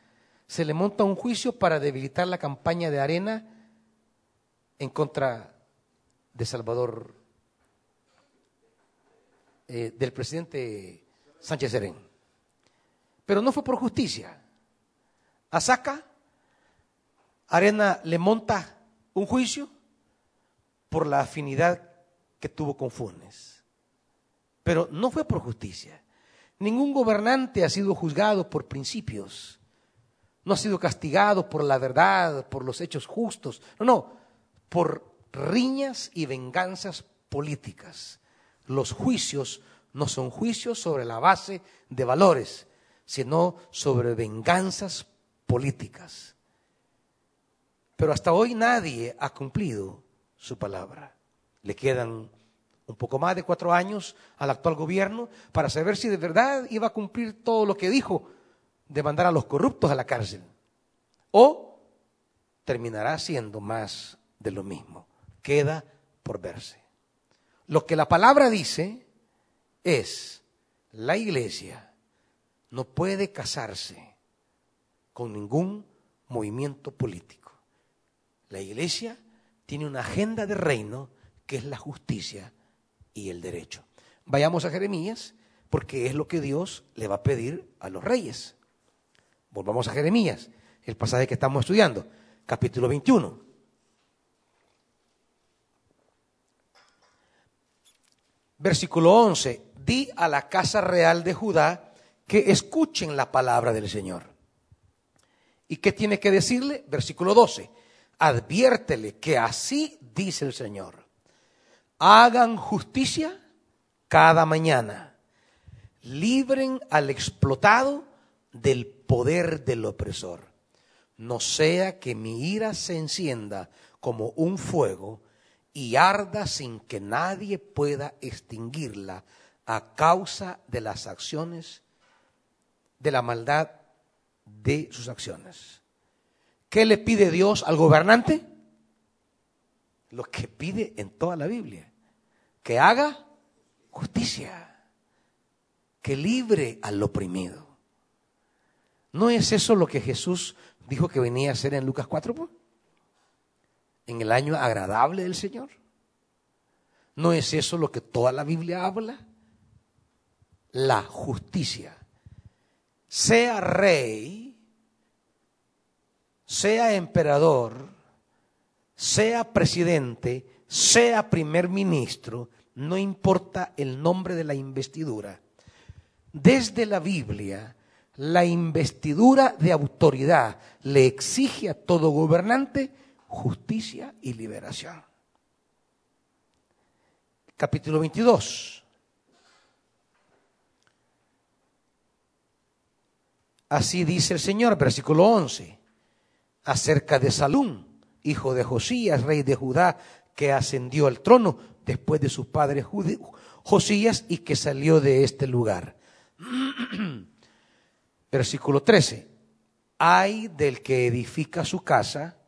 se le monta un juicio para debilitar la campaña de Arena en contra de Salvador, eh, del presidente Sánchez Serén. Pero no fue por justicia. A Saca, Arena le monta un juicio por la afinidad que tuvo con Funes. Pero no fue por justicia. Ningún gobernante ha sido juzgado por principios. No ha sido castigado por la verdad, por los hechos justos. No, no, por riñas y venganzas políticas. Los juicios no son juicios sobre la base de valores, sino sobre venganzas políticas. Pero hasta hoy nadie ha cumplido su palabra. Le quedan un poco más de cuatro años al actual gobierno para saber si de verdad iba a cumplir todo lo que dijo de mandar a los corruptos a la cárcel. O terminará siendo más de lo mismo. Queda por verse. Lo que la palabra dice es, la iglesia no puede casarse con ningún movimiento político. La iglesia tiene una agenda de reino que es la justicia y el derecho. Vayamos a Jeremías porque es lo que Dios le va a pedir a los reyes. Volvamos a Jeremías, el pasaje que estamos estudiando, capítulo 21. Versículo 11, di a la casa real de Judá que escuchen la palabra del Señor. ¿Y qué tiene que decirle? Versículo 12, adviértele que así dice el Señor. Hagan justicia cada mañana libren al explotado del poder del opresor. No sea que mi ira se encienda como un fuego y arda sin que nadie pueda extinguirla a causa de las acciones, de la maldad de sus acciones. ¿Qué le pide Dios al gobernante? Lo que pide en toda la Biblia, que haga justicia que libre al oprimido. ¿No es eso lo que Jesús dijo que venía a hacer en Lucas 4? Pues? En el año agradable del Señor. ¿No es eso lo que toda la Biblia habla? La justicia. Sea rey, sea emperador, sea presidente, sea primer ministro, no importa el nombre de la investidura desde la Biblia, la investidura de autoridad le exige a todo gobernante justicia y liberación. Capítulo 22. Así dice el Señor, versículo 11, acerca de Salún, hijo de Josías, rey de Judá, que ascendió al trono después de su padre Josías y que salió de este lugar <clears throat> Versículo 13. Hay del que edifica su casa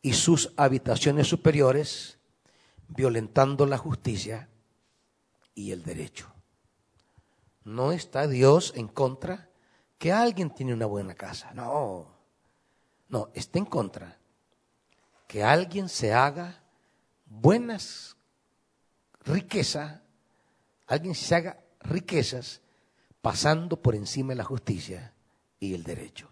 y sus habitaciones superiores, violentando la justicia y el derecho. No está Dios en contra que alguien tiene una buena casa. No, no, está en contra que alguien se haga buenas riqueza alguien se haga riquezas pasando por encima de la justicia y el derecho.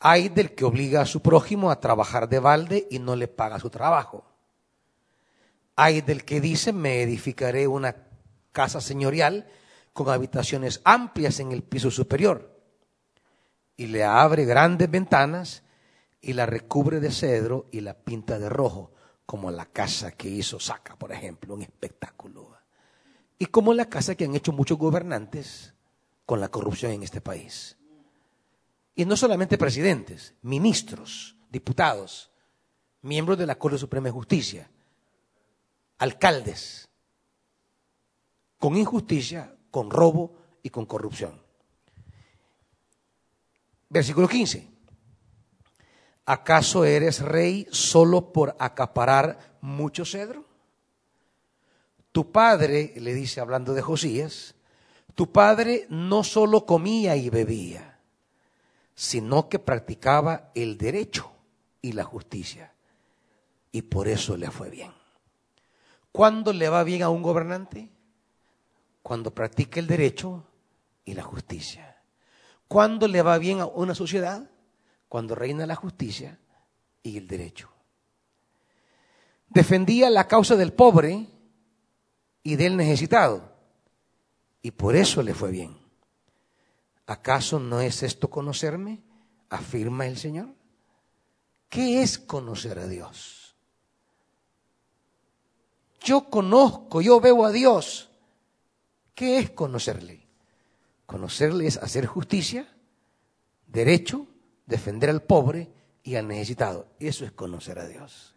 Hay del que obliga a su prójimo a trabajar de balde y no le paga su trabajo. Hay del que dice, me edificaré una casa señorial con habitaciones amplias en el piso superior. Y le abre grandes ventanas y la recubre de cedro y la pinta de rojo, como la casa que hizo Saca, por ejemplo, un espectáculo y como la casa que han hecho muchos gobernantes con la corrupción en este país. Y no solamente presidentes, ministros, diputados, miembros de la Corte Suprema de Justicia, alcaldes, con injusticia, con robo y con corrupción. Versículo 15. ¿Acaso eres rey solo por acaparar mucho cedro? Tu padre, le dice hablando de Josías, tu padre no solo comía y bebía, sino que practicaba el derecho y la justicia. Y por eso le fue bien. ¿Cuándo le va bien a un gobernante? Cuando practica el derecho y la justicia. ¿Cuándo le va bien a una sociedad? Cuando reina la justicia y el derecho. Defendía la causa del pobre y del necesitado. Y por eso le fue bien. ¿Acaso no es esto conocerme? afirma el Señor. ¿Qué es conocer a Dios? Yo conozco, yo veo a Dios. ¿Qué es conocerle? Conocerle es hacer justicia, derecho, defender al pobre y al necesitado. Eso es conocer a Dios.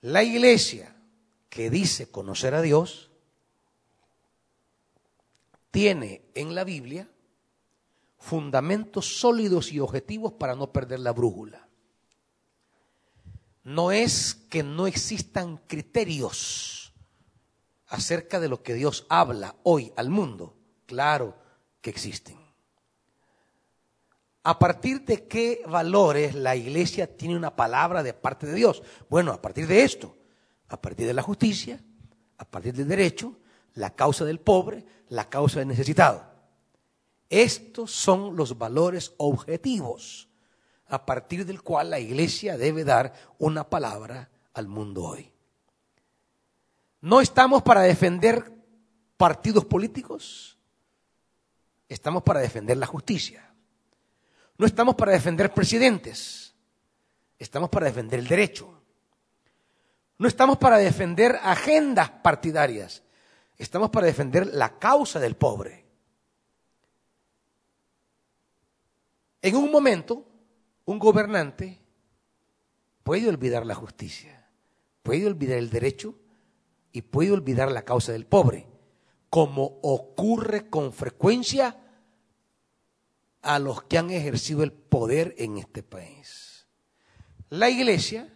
La iglesia que dice conocer a Dios, tiene en la Biblia fundamentos sólidos y objetivos para no perder la brújula. No es que no existan criterios acerca de lo que Dios habla hoy al mundo? Claro que existen. ¿A partir de qué valores la iglesia tiene una palabra de parte de Dios? Bueno, a partir de esto, a partir de la justicia, a partir del derecho, la causa del pobre, la causa del necesitado. Estos son los valores objetivos a partir del cual la iglesia debe dar una palabra al mundo hoy. No estamos para defender partidos políticos, estamos para defender la justicia. No estamos para defender presidentes, estamos para defender el derecho. No estamos para defender agendas partidarias, estamos para defender la causa del pobre. En un momento, un gobernante puede olvidar la justicia, puede olvidar el derecho y puede olvidar la causa del pobre, como ocurre con frecuencia a los que han ejercido el poder en este país. La iglesia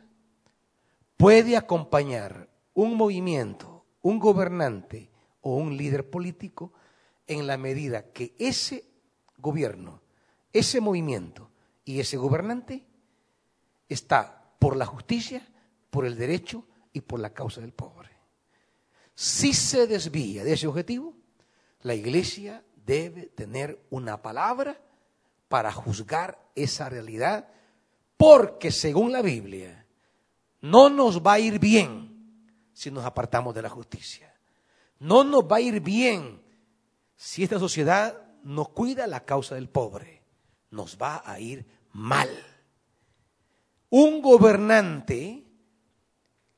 puede acompañar un movimiento, un gobernante o un líder político en la medida que ese gobierno, ese movimiento y ese gobernante está por la justicia, por el derecho y por la causa del pobre. Si se desvía de ese objetivo, la iglesia debe tener una palabra para juzgar esa realidad, porque según la Biblia, no nos va a ir bien si nos apartamos de la justicia. No nos va a ir bien si esta sociedad no cuida la causa del pobre. Nos va a ir mal. Un gobernante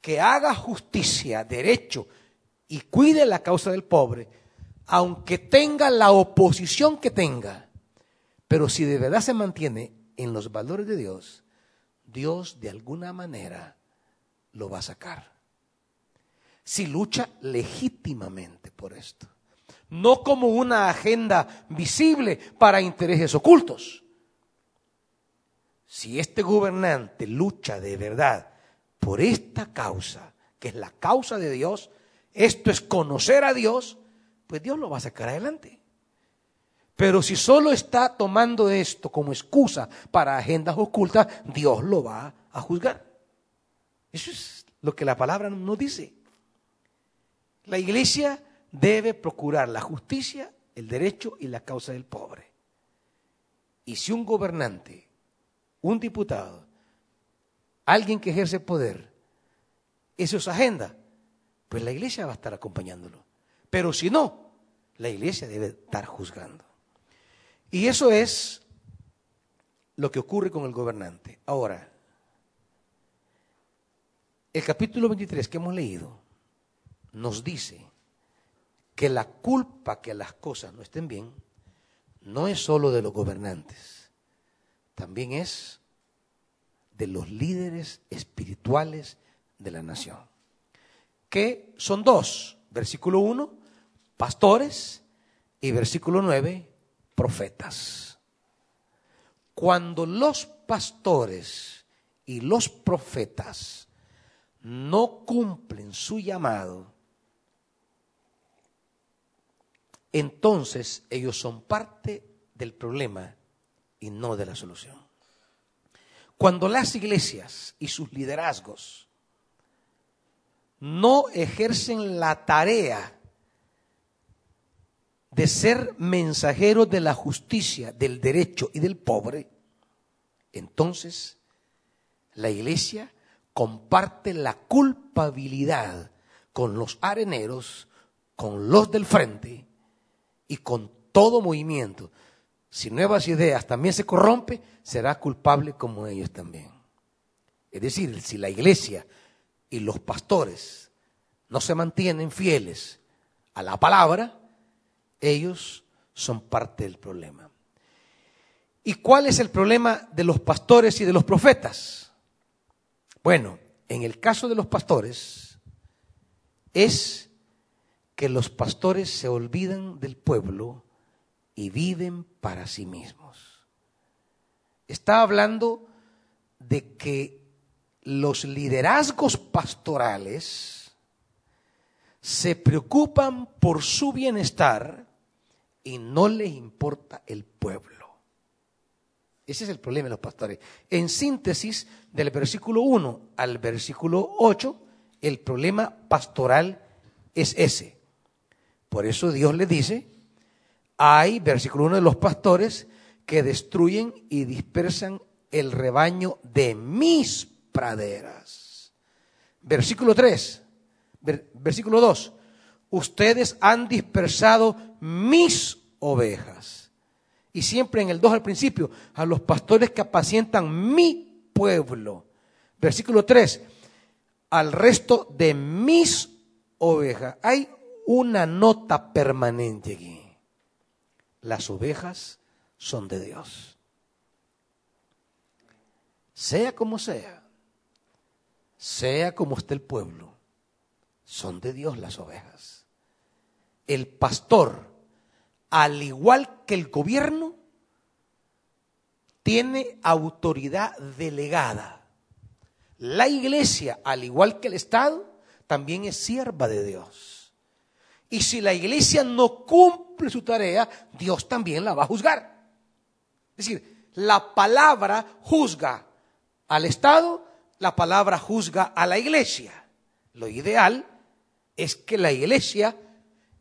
que haga justicia, derecho y cuide la causa del pobre, aunque tenga la oposición que tenga, pero si de verdad se mantiene en los valores de Dios, Dios de alguna manera lo va a sacar. Si lucha legítimamente por esto, no como una agenda visible para intereses ocultos. Si este gobernante lucha de verdad por esta causa, que es la causa de Dios, esto es conocer a Dios, pues Dios lo va a sacar adelante. Pero si solo está tomando esto como excusa para agendas ocultas, Dios lo va a juzgar. Eso es lo que la palabra nos dice. La iglesia debe procurar la justicia, el derecho y la causa del pobre. Y si un gobernante, un diputado, alguien que ejerce poder, eso es agenda, pues la iglesia va a estar acompañándolo. Pero si no, la iglesia debe estar juzgando. Y eso es lo que ocurre con el gobernante. Ahora, el capítulo 23 que hemos leído nos dice que la culpa que las cosas no estén bien no es solo de los gobernantes, también es de los líderes espirituales de la nación, que son dos, versículo 1, pastores, y versículo 9, profetas. Cuando los pastores y los profetas no cumplen su llamado, entonces ellos son parte del problema y no de la solución. Cuando las iglesias y sus liderazgos no ejercen la tarea de ser mensajeros de la justicia, del derecho y del pobre, entonces la iglesia comparte la culpabilidad con los areneros, con los del frente y con todo movimiento. Si nuevas ideas también se corrompe, será culpable como ellos también. Es decir, si la iglesia y los pastores no se mantienen fieles a la palabra, ellos son parte del problema. ¿Y cuál es el problema de los pastores y de los profetas? Bueno, en el caso de los pastores es que los pastores se olvidan del pueblo y viven para sí mismos. Está hablando de que los liderazgos pastorales se preocupan por su bienestar y no les importa el pueblo. Ese es el problema de los pastores. En síntesis, del versículo 1 al versículo 8, el problema pastoral es ese. Por eso Dios le dice, hay, versículo 1 de los pastores, que destruyen y dispersan el rebaño de mis praderas. Versículo 3, versículo 2, ustedes han dispersado mis ovejas. Y siempre en el 2 al principio, a los pastores que apacientan mi pueblo. Versículo 3, al resto de mis ovejas. Hay una nota permanente aquí. Las ovejas son de Dios. Sea como sea, sea como esté el pueblo, son de Dios las ovejas. El pastor, al igual que el gobierno, tiene autoridad delegada. La iglesia, al igual que el Estado, también es sierva de Dios. Y si la iglesia no cumple su tarea, Dios también la va a juzgar. Es decir, la palabra juzga al Estado, la palabra juzga a la iglesia. Lo ideal es que la iglesia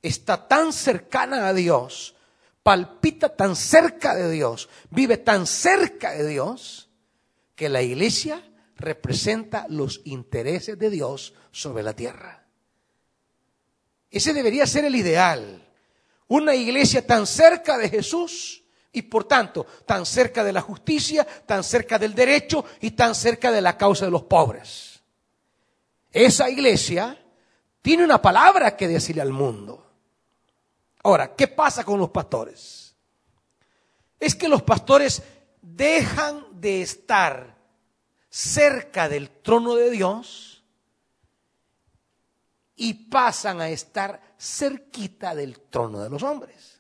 está tan cercana a Dios, palpita tan cerca de Dios, vive tan cerca de Dios, que la iglesia representa los intereses de Dios sobre la tierra. Ese debería ser el ideal. Una iglesia tan cerca de Jesús y por tanto tan cerca de la justicia, tan cerca del derecho y tan cerca de la causa de los pobres. Esa iglesia tiene una palabra que decirle al mundo. Ahora, ¿qué pasa con los pastores? Es que los pastores dejan de estar cerca del trono de Dios y pasan a estar cerquita del trono de los hombres.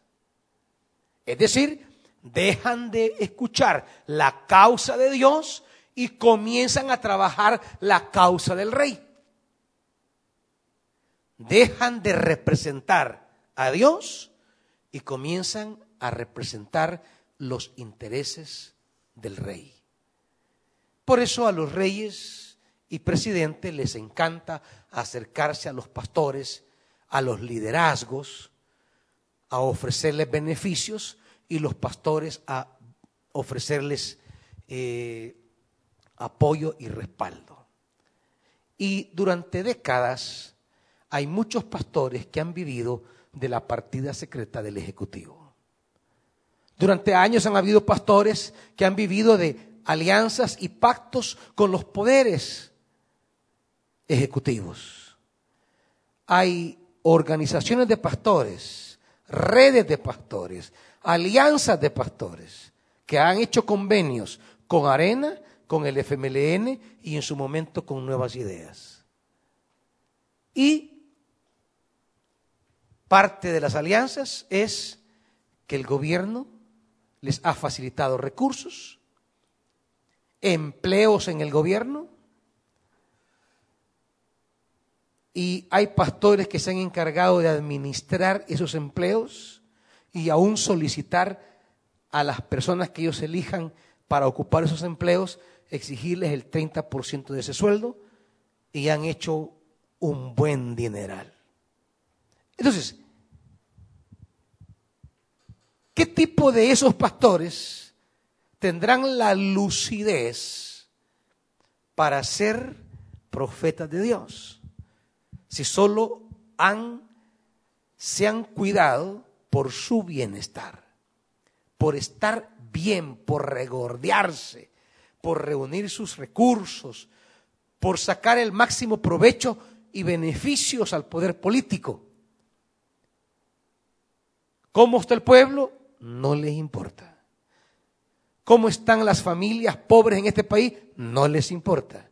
Es decir, dejan de escuchar la causa de Dios y comienzan a trabajar la causa del rey. Dejan de representar a Dios y comienzan a representar los intereses del rey. Por eso a los reyes y presidentes les encanta acercarse a los pastores, a los liderazgos, a ofrecerles beneficios y los pastores a ofrecerles eh, apoyo y respaldo. Y durante décadas hay muchos pastores que han vivido de la partida secreta del Ejecutivo. Durante años han habido pastores que han vivido de alianzas y pactos con los poderes ejecutivos. Hay organizaciones de pastores, redes de pastores, alianzas de pastores que han hecho convenios con Arena, con el FMLN y en su momento con Nuevas Ideas. Y parte de las alianzas es que el gobierno les ha facilitado recursos, empleos en el gobierno, y hay pastores que se han encargado de administrar esos empleos y aún solicitar a las personas que ellos elijan para ocupar esos empleos, exigirles el 30% de ese sueldo y han hecho un buen dineral. Entonces, ¿qué tipo de esos pastores tendrán la lucidez para ser profetas de Dios? Si solo han, se han cuidado por su bienestar, por estar bien, por regordearse, por reunir sus recursos, por sacar el máximo provecho y beneficios al poder político. ¿Cómo está el pueblo? No les importa. ¿Cómo están las familias pobres en este país? No les importa.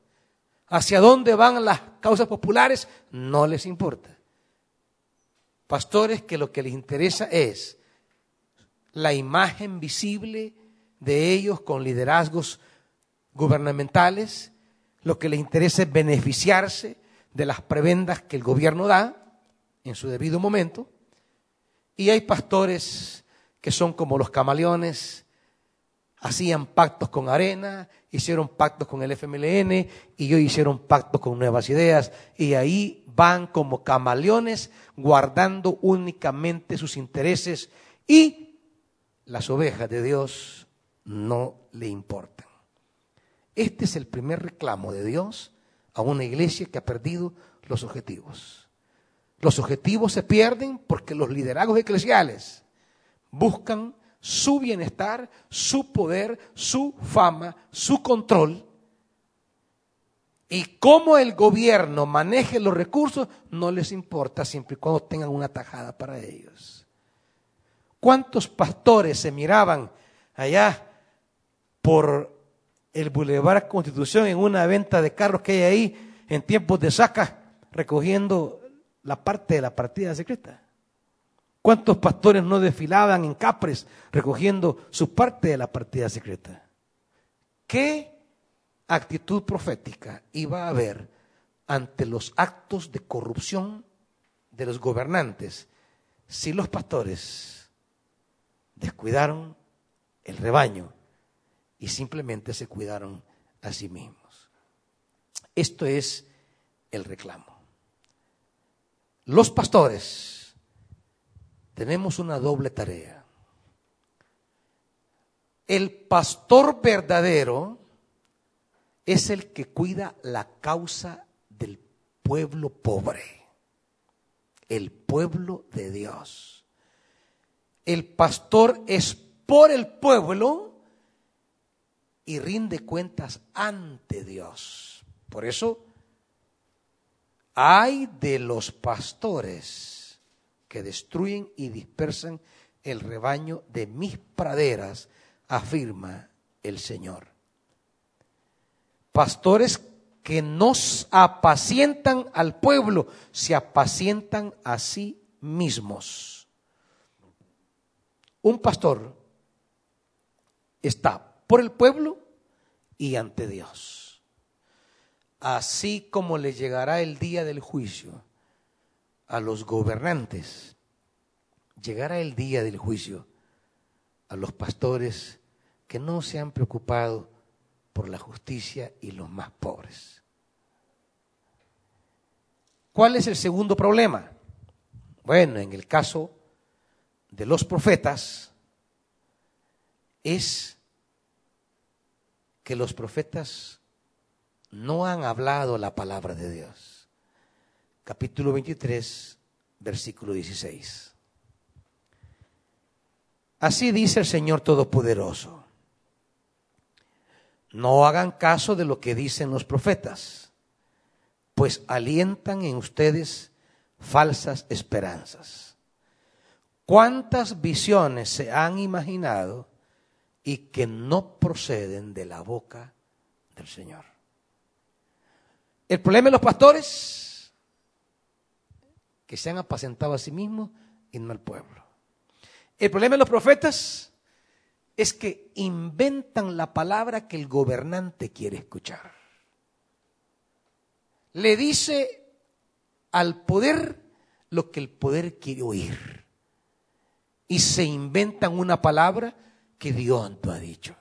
¿Hacia dónde van las causas populares? No les importa. Pastores que lo que les interesa es la imagen visible de ellos con liderazgos gubernamentales, lo que les interesa es beneficiarse de las prebendas que el gobierno da en su debido momento. Y hay pastores que son como los camaleones, hacían pactos con arena, hicieron pactos con el FMLN y hoy hicieron pactos con nuevas ideas y ahí van como camaleones guardando únicamente sus intereses y las ovejas de Dios no le importan. Este es el primer reclamo de Dios a una iglesia que ha perdido los objetivos. Los objetivos se pierden porque los liderazgos eclesiales buscan su bienestar, su poder, su fama, su control. Y cómo el gobierno maneje los recursos no les importa siempre y cuando tengan una tajada para ellos. ¿Cuántos pastores se miraban allá por el Boulevard Constitución en una venta de carros que hay ahí en tiempos de saca recogiendo la parte de la partida secreta? ¿Cuántos pastores no desfilaban en Capres recogiendo su parte de la partida secreta? ¿Qué actitud profética iba a haber ante los actos de corrupción de los gobernantes si los pastores descuidaron el rebaño y simplemente se cuidaron a sí mismos? Esto es el reclamo. Los pastores tenemos una doble tarea. El pastor verdadero es el que cuida la causa del pueblo pobre, el pueblo de Dios. El pastor es por el pueblo y rinde cuentas ante Dios. Por eso hay de los pastores que destruyen y dispersan el rebaño de mis praderas, afirma el Señor. Pastores que nos apacientan al pueblo, se apacientan a sí mismos. Un pastor está por el pueblo y ante Dios. Así como le llegará el día del juicio a los gobernantes, llegará el día del juicio a los pastores que no se han preocupado por la justicia y los más pobres. ¿Cuál es el segundo problema? Bueno, en el caso de los profetas, es que los profetas no han hablado la palabra de Dios capítulo 23, versículo 16. Así dice el Señor Todopoderoso. No hagan caso de lo que dicen los profetas, pues alientan en ustedes falsas esperanzas. ¿Cuántas visiones se han imaginado y que no proceden de la boca del Señor? El problema de los pastores que se han apacentado a sí mismos y no al pueblo. El problema de los profetas es que inventan la palabra que el gobernante quiere escuchar. Le dice al poder lo que el poder quiere oír. Y se inventan una palabra que Dios no ha dicho.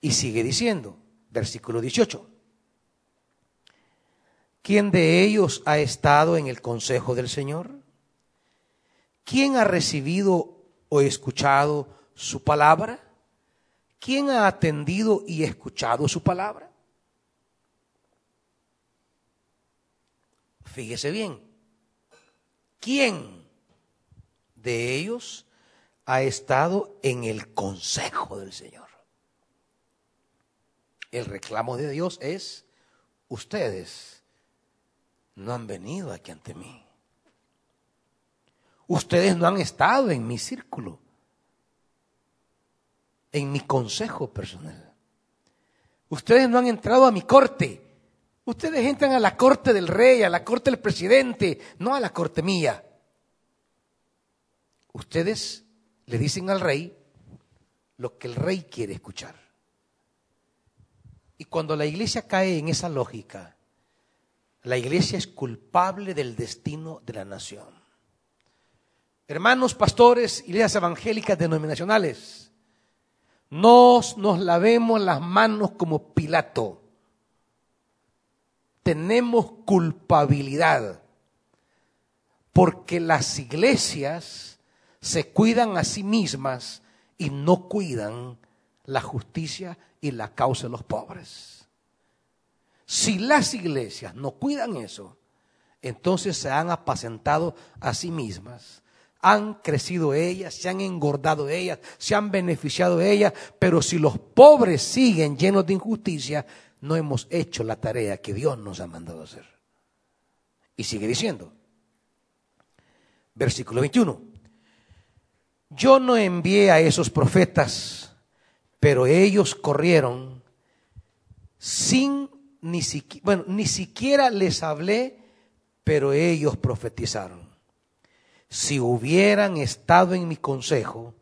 Y sigue diciendo, versículo 18. ¿Quién de ellos ha estado en el consejo del Señor? ¿Quién ha recibido o escuchado su palabra? ¿Quién ha atendido y escuchado su palabra? Fíjese bien, ¿quién de ellos ha estado en el consejo del Señor? El reclamo de Dios es, ustedes no han venido aquí ante mí. Ustedes no han estado en mi círculo, en mi consejo personal. Ustedes no han entrado a mi corte. Ustedes entran a la corte del rey, a la corte del presidente, no a la corte mía. Ustedes le dicen al rey lo que el rey quiere escuchar. Y cuando la iglesia cae en esa lógica, La iglesia es culpable del destino de la nación. Hermanos pastores, iglesias evangélicas denominacionales, nos nos lavemos las manos como Pilato. Tenemos culpabilidad porque las iglesias se cuidan a sí mismas y no cuidan la justicia y la causa de los pobres. Si las iglesias no cuidan eso, entonces se han apacentado a sí mismas. Han crecido ellas, se han engordado ellas, se han beneficiado ellas, pero si los pobres siguen llenos de injusticia, no hemos hecho la tarea que Dios nos ha mandado hacer. Y sigue diciendo, versículo 21, yo no envié a esos profetas, pero ellos corrieron sin ni siquiera, bueno, ni siquiera les hablé, pero ellos profetizaron. Si hubieran estado en mi consejo,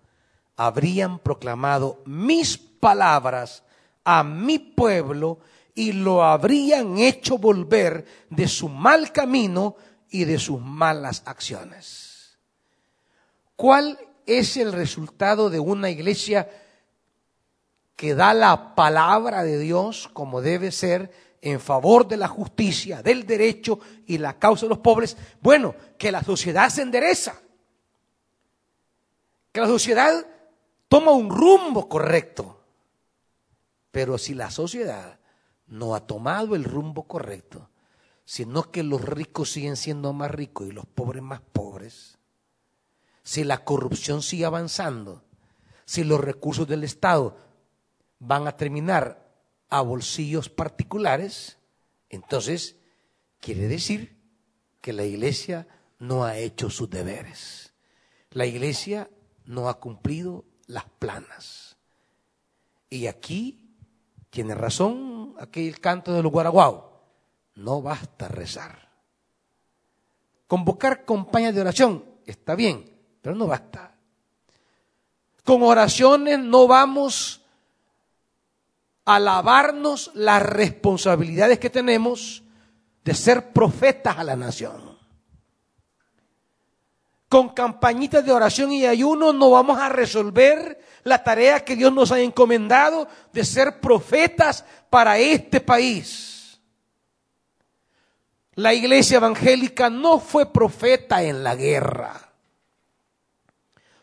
habrían proclamado mis palabras a mi pueblo y lo habrían hecho volver de su mal camino y de sus malas acciones. ¿Cuál es el resultado de una iglesia que da la palabra de Dios como debe ser en favor de la justicia, del derecho y la causa de los pobres, bueno, que la sociedad se endereza, que la sociedad toma un rumbo correcto. Pero si la sociedad no ha tomado el rumbo correcto, sino que los ricos siguen siendo más ricos y los pobres más pobres, si la corrupción sigue avanzando, si los recursos del Estado van a terminar a bolsillos particulares, entonces quiere decir que la iglesia no ha hecho sus deberes. La iglesia no ha cumplido las planas. Y aquí tiene razón aquel canto de los guaraguao. No basta rezar. Convocar compañías de oración está bien, pero no basta. Con oraciones no vamos alabarnos las responsabilidades que tenemos de ser profetas a la nación. Con campañitas de oración y ayuno no vamos a resolver la tarea que Dios nos ha encomendado de ser profetas para este país. La iglesia evangélica no fue profeta en la guerra.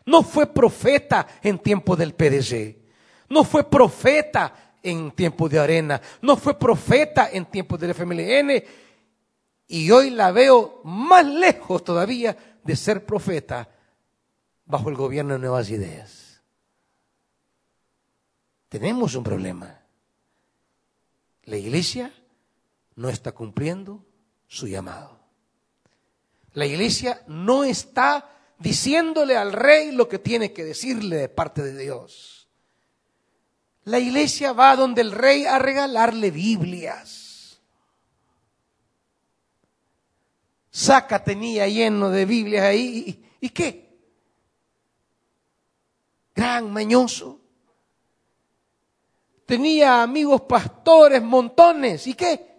No fue profeta en tiempo del PDC. No fue profeta en tiempos de arena, no fue profeta en tiempos del FMLN y hoy la veo más lejos todavía de ser profeta bajo el gobierno de Nuevas Ideas. Tenemos un problema. La iglesia no está cumpliendo su llamado. La iglesia no está diciéndole al rey lo que tiene que decirle de parte de Dios. La iglesia va donde el rey a regalarle Biblias. Saca tenía lleno de Biblias ahí. ¿Y, qué? Gran mañoso. Tenía amigos pastores, montones. ¿Y qué?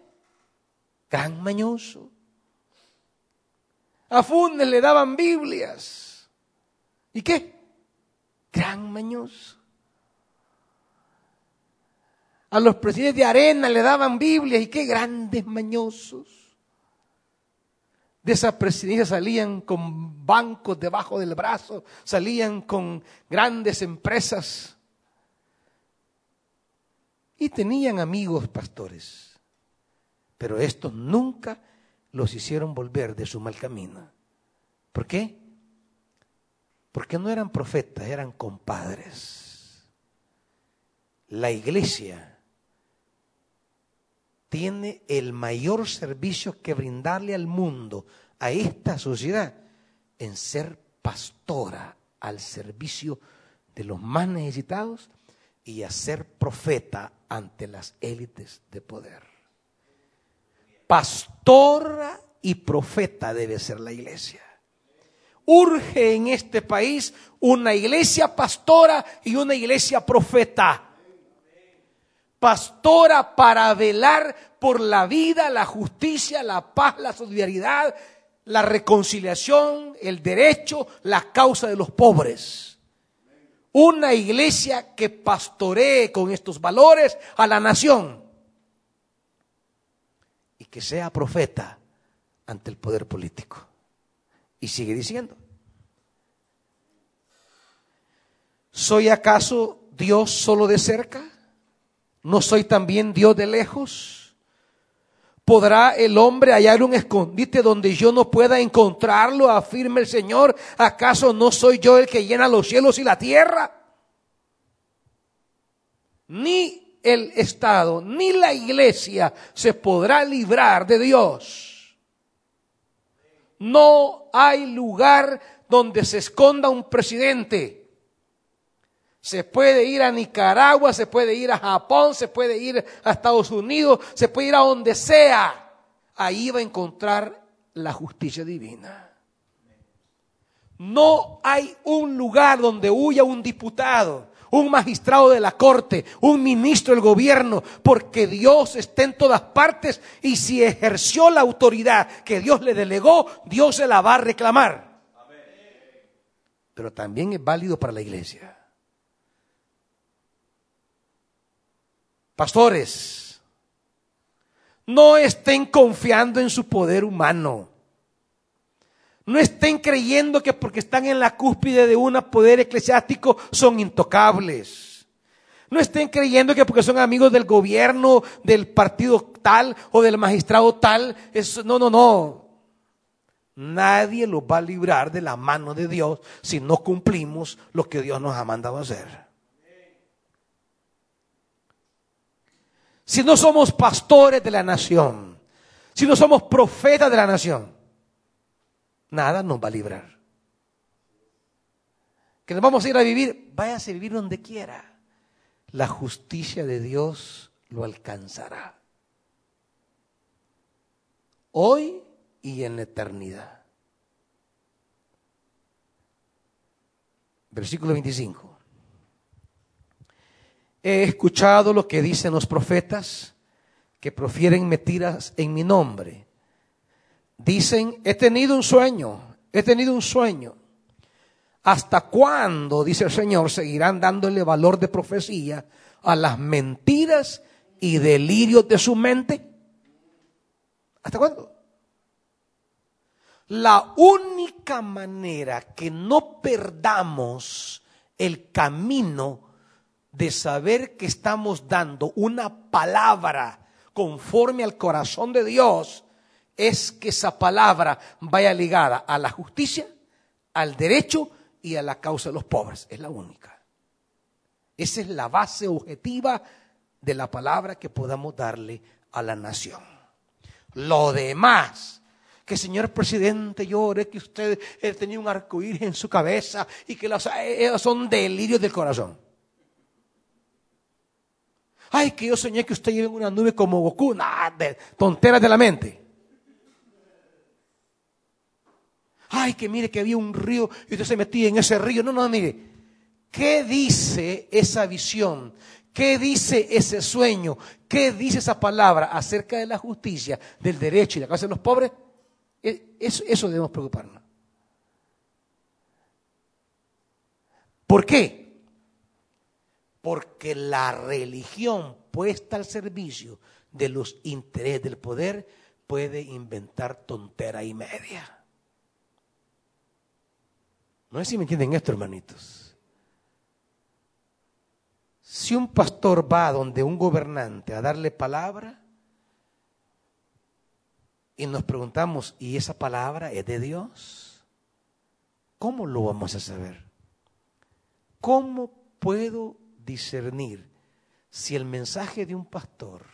Gran mañoso. A Fundes le daban Biblias. ¿Y qué? Gran mañoso. A los presidentes de arena le daban Biblias y qué grandes mañosos. De esas presidencias salían con bancos debajo del brazo, salían con grandes empresas. Y tenían amigos pastores. Pero estos nunca los hicieron volver de su mal camino. ¿Por qué? Porque no eran profetas, eran compadres. La iglesia tiene el mayor servicio que brindarle al mundo, a esta sociedad, en ser pastora al servicio de los más necesitados y a ser profeta ante las élites de poder. Pastora y profeta debe ser la iglesia. Urge en este país una iglesia pastora y una iglesia profeta pastora para velar por la vida, la justicia, la paz, la solidaridad, la reconciliación, el derecho, la causa de los pobres. Una iglesia que pastoree con estos valores a la nación y que sea profeta ante el poder político. Y sigue diciendo, ¿soy acaso Dios solo de cerca? ¿No soy también Dios de lejos? ¿Podrá el hombre hallar un escondite donde yo no pueda encontrarlo? Afirma el Señor. ¿Acaso no soy yo el que llena los cielos y la tierra? Ni el Estado, ni la iglesia se podrá librar de Dios. No hay lugar donde se esconda un presidente se puede ir a Nicaragua, se puede ir a Japón, se puede ir a Estados Unidos, se puede ir a donde sea. Ahí va a encontrar la justicia divina. No hay un lugar donde huya un diputado, un magistrado de la corte, un ministro del gobierno, porque Dios está en todas partes y si ejerció la autoridad que Dios le delegó, Dios se la va a reclamar. Pero también es válido para la iglesia. Pastores, no estén confiando en su poder humano. No estén creyendo que porque están en la cúspide de un poder eclesiástico son intocables. No estén creyendo que porque son amigos del gobierno, del partido tal o del magistrado tal. no, no, no. Nadie los va a librar de la mano de Dios si no cumplimos lo que Dios nos ha mandado hacer. Si no somos pastores de la nación, si no somos profetas de la nación, nada nos va a librar. Que nos vamos a ir a vivir, váyase a vivir donde quiera. La justicia de Dios lo alcanzará. Hoy y en la eternidad. Versículo 25. He escuchado lo que dicen los profetas que profieren mentiras en mi nombre. Dicen, he tenido un sueño, he tenido un sueño. ¿Hasta cuándo, dice el Señor, seguirán dándole valor de profecía a las mentiras y delirios de su mente? ¿Hasta cuándo? La única manera que no perdamos el camino de saber que estamos dando una palabra conforme al corazón de Dios es que esa palabra vaya ligada a la justicia, al derecho y a la causa de los pobres. Es la única. Esa es la base objetiva de la palabra que podamos darle a la nación. Lo demás, que señor presidente llore que usted tenía un arcoíris en su cabeza y que los, eh, son delirios del corazón. Ay, que yo soñé que usted en una nube como Goku. De tonteras de la mente. Ay, que mire que había un río y usted se metía en ese río. No, no, mire. ¿Qué dice esa visión? ¿Qué dice ese sueño? ¿Qué dice esa palabra acerca de la justicia, del derecho y la causa de los pobres? E, eso, eso debemos preocuparnos. ¿Por qué? Porque la religión puesta al servicio de los intereses del poder puede inventar tontera y media. No sé si me entienden esto, hermanitos. Si un pastor va donde un gobernante a darle palabra y nos preguntamos, ¿y esa palabra es de Dios? ¿Cómo lo vamos a saber? ¿Cómo puedo discernir si el mensaje de un pastor,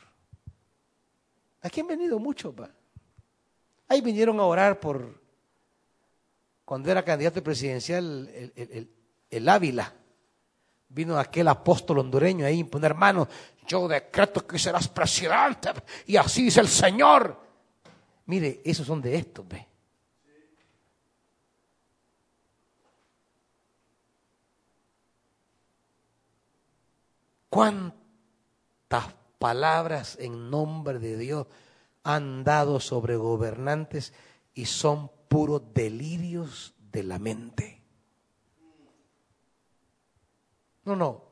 aquí han venido muchos, va. Ahí vinieron a orar por, cuando era candidato presidencial, el, Ávila. Vino aquel apóstol hondureño ahí a imponer manos. Yo decreto que serás presidente. Y así dice el Señor. Mire, esos son de estos, ve. ¿Cuántas palabras en nombre de Dios han dado sobre gobernantes y son puros delirios de la mente. No, no.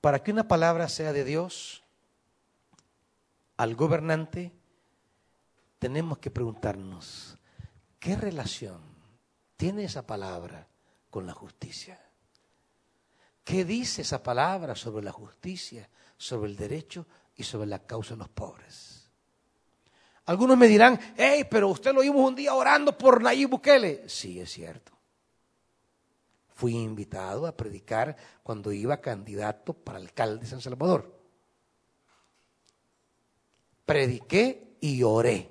Para que una palabra sea de Dios, al gobernante, tenemos que preguntarnos, ¿qué relación tiene esa palabra con la justicia? ¿Qué dice esa palabra sobre la justicia, sobre el derecho y sobre la causa de los pobres? Algunos me dirán, hey, pero usted lo vimos un día orando por Nayib Bukele. Sí, es cierto. Fui invitado a predicar cuando iba candidato para alcalde de San Salvador. Prediqué y oré.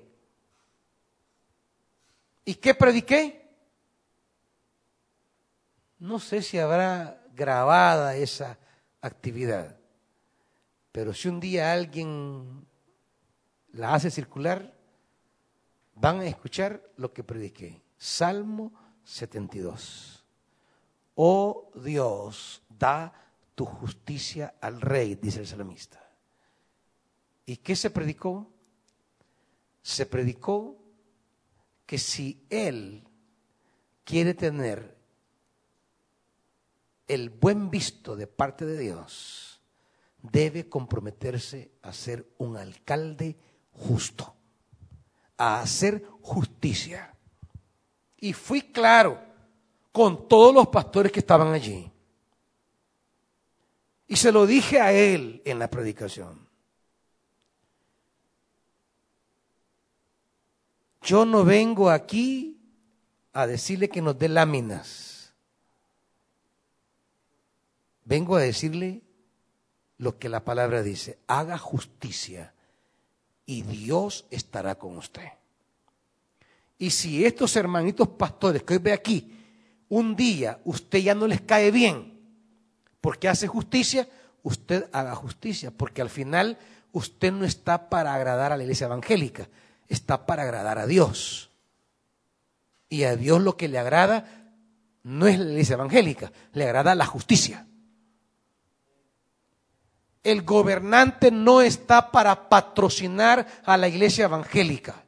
¿Y qué prediqué? No sé si habrá grabada esa actividad, pero si un día alguien la hace circular, van a escuchar lo que prediqué. Salmo 72. Oh Dios, da tu justicia al rey, dice el salmista. ¿Y qué se predicó? Se predicó que si él quiere tener el buen visto de parte de Dios, debe comprometerse a ser un alcalde justo, a hacer justicia. Y fui claro con todos los pastores que estaban allí. Y se lo dije a él en la predicación. Yo no vengo aquí a decirle que nos dé láminas. Vengo a decirle lo que la palabra dice. Haga justicia y Dios estará con usted. Y si estos hermanitos pastores que hoy ve aquí, un día usted ya no les cae bien porque hace justicia, usted haga justicia, porque al final usted no está para agradar a la iglesia evangélica, está para agradar a Dios. Y a Dios lo que le agrada no es la iglesia evangélica, le agrada la justicia. El gobernante no está para patrocinar a la iglesia evangélica,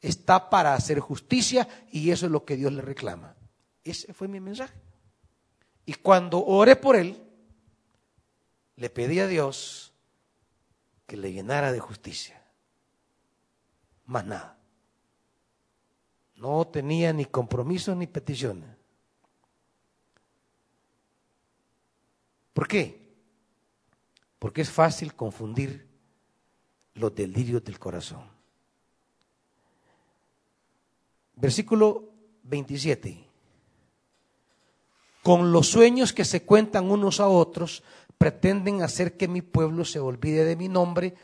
está para hacer justicia y eso es lo que Dios le reclama. Ese fue mi mensaje. Y cuando oré por él, le pedí a Dios que le llenara de justicia más nada. No tenía ni compromisos ni peticiones. ¿Por qué? Porque es fácil confundir los delirios del corazón. Versículo 27. Con los sueños que se cuentan unos a otros, pretenden hacer que mi pueblo se olvide de mi nombre,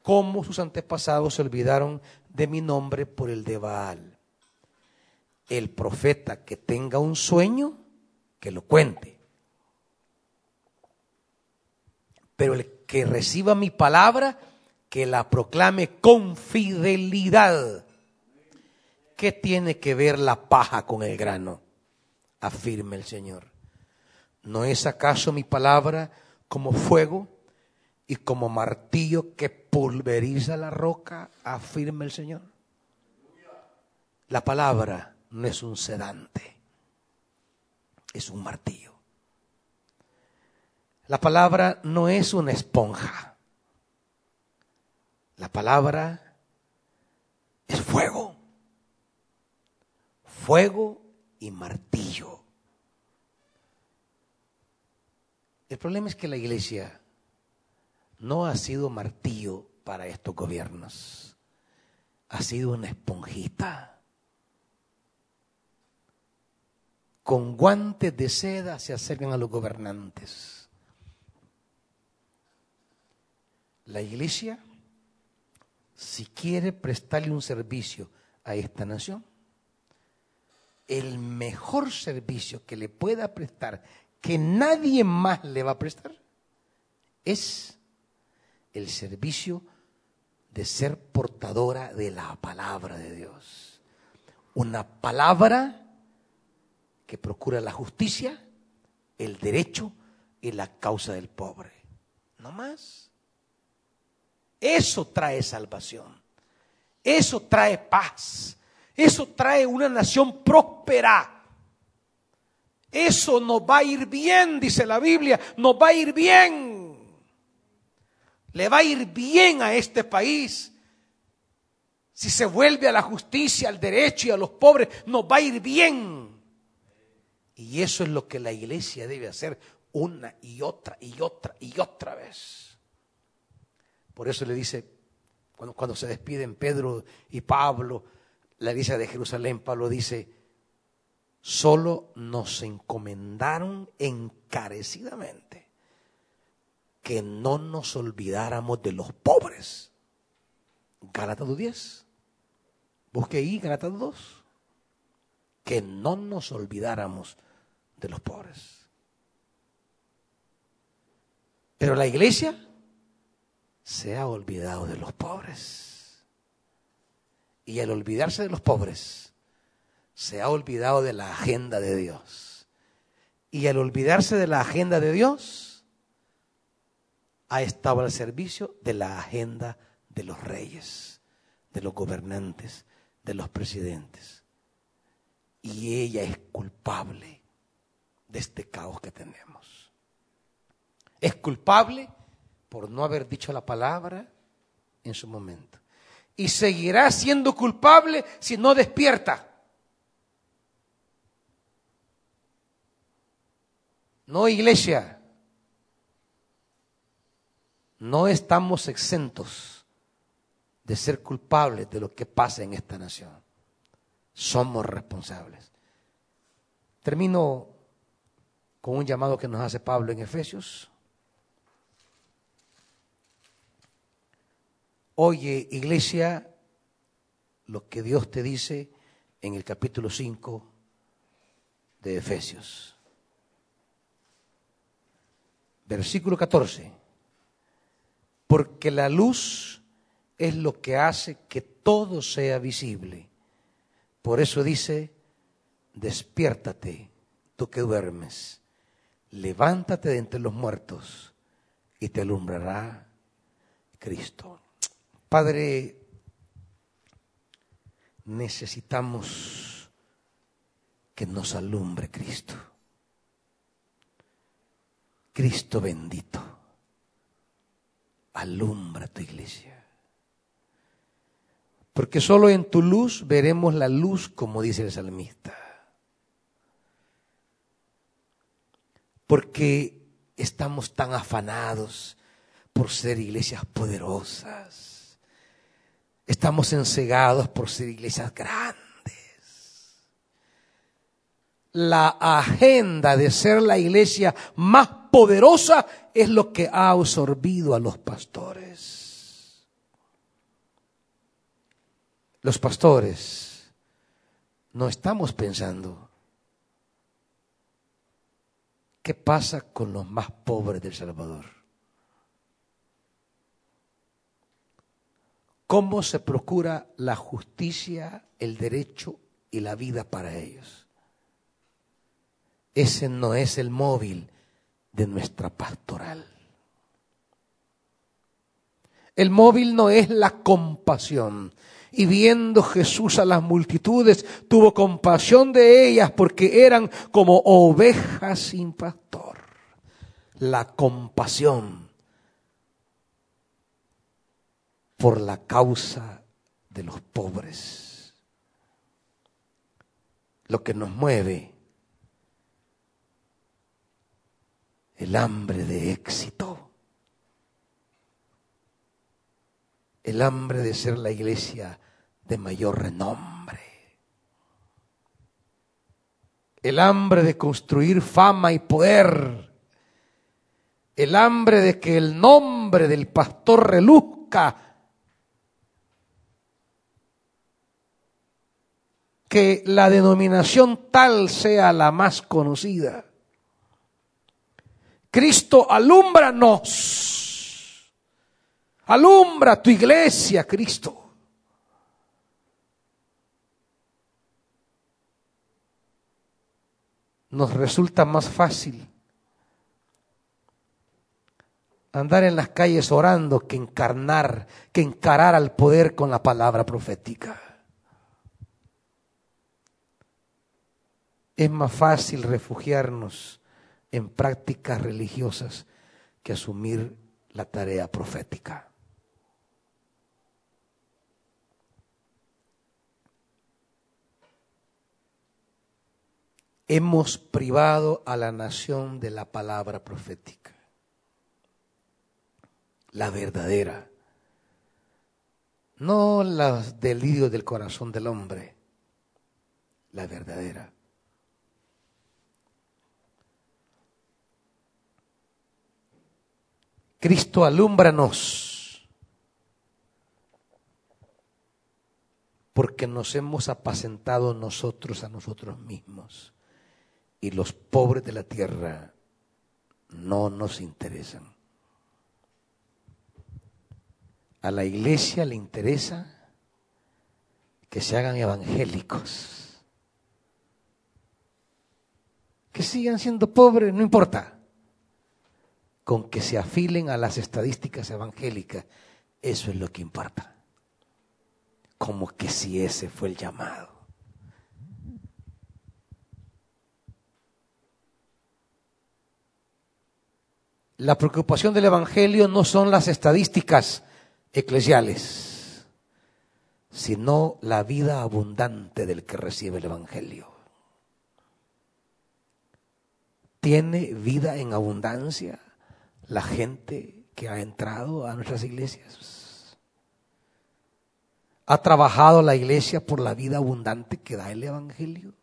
como sus antepasados se olvidaron de mi nombre por el de Baal. El profeta que tenga un sueño, que lo cuente. Pero el que reciba mi palabra, que la proclame con fidelidad. ¿Qué tiene que ver la paja con el grano? Afirma el Señor. ¿No es acaso mi palabra como fuego y como martillo que pulveriza la roca, afirma el Señor. La palabra no es un sedante, es un martillo. La palabra no es una esponja. La palabra es fuego. Fuego y martillo. El problema es que la iglesia no ha sido martillo para estos gobiernos, ha sido una esponjita. Con guantes de seda se acercan a los gobernantes. La iglesia, si quiere prestarle un servicio a esta nación, el mejor servicio que le pueda prestar, que nadie más le va a prestar, es el servicio de ser portadora de la palabra de Dios. Una palabra que procura la justicia, el derecho y la causa del pobre. No más. Eso trae salvación. Eso trae paz. Eso trae una nación próspera. Eso nos va a ir bien, dice la Biblia, nos va a ir bien. Le va a ir bien a este país. Si se vuelve a la justicia, al derecho y a los pobres, nos va a ir bien. Y eso es lo que la iglesia debe hacer una y otra y otra y otra vez. Por eso le dice, cuando, se despiden Pedro y Pablo, la iglesia de Jerusalén, Pablo dice, solo nos encomendaron encarecidamente que no nos olvidáramos de los pobres. Gálatas 10. Busque ahí Gálatas 2. Que no nos olvidáramos de los pobres. Pero la iglesia se ha olvidado de los pobres. Y al olvidarse de los pobres, se ha olvidado de la agenda de Dios. Y al olvidarse de la agenda de Dios, ha estado al servicio de la agenda de los reyes, de los gobernantes, de los presidentes. Y ella es culpable de este caos que tenemos. Es culpable por no haber dicho la palabra en su momento. Y seguirá siendo culpable si no despierta. No, iglesia, no estamos exentos de ser culpables de lo que pasa en esta nación. Somos responsables. Termino con un llamado que nos hace Pablo en Efesios Oye, iglesia, lo que Dios te dice en el capítulo 5 de Efesios. Versículo 14. Porque la luz es lo que hace que todo sea visible. Por eso dice, despiértate, tú que duermes, levántate de entre los muertos y te alumbrará Cristo. Padre, necesitamos que nos alumbre Cristo. Cristo bendito, alumbra tu iglesia. Porque solo en tu luz veremos la luz, como dice el salmista. Porque estamos tan afanados por ser iglesias poderosas Estamos encegados por ser iglesias grandes. La agenda de ser la iglesia más poderosa es lo que ha absorbido a los pastores. Los pastores no estamos pensando qué pasa con los más pobres del Salvador. Cómo se procura la justicia, el derecho y la vida para ellos. Ese no es el móvil de nuestra pastoral. El móvil no es la compasión. Y viendo Jesús a las multitudes, tuvo compasión de ellas porque eran como ovejas sin pastor. La compasión por la causa de los pobres. Lo que nos mueve, el hambre de éxito, el hambre de ser la iglesia de mayor renombre, el hambre de construir fama y poder, el hambre de que el nombre del pastor reluzca que la denominación tal sea la más conocida. Cristo, alúmbranos. Alumbra tu iglesia, Cristo. Nos resulta más fácil andar en las calles orando que encarnar, que encarar al poder con la palabra profética. Es más fácil refugiarnos en prácticas religiosas que asumir la tarea profética. hemos privado a la nación de la palabra profética, la verdadera, no las delirios del corazón del hombre, la verdadera. Cristo, alúmbranos, porque nos hemos apacentado nosotros a nosotros mismos. Y los pobres de la tierra no nos interesan. A la iglesia le interesa que se hagan evangélicos, que sigan siendo pobres, no importa, con que se afilen a las estadísticas evangélicas, eso es lo que importa, como que si ese fue el llamado. La preocupación del Evangelio no son las estadísticas eclesiales, sino la vida abundante del que recibe el Evangelio. ¿Tiene vida en abundancia la gente que ha entrado a nuestras iglesias? ¿Ha trabajado la iglesia por la vida abundante que da el Evangelio?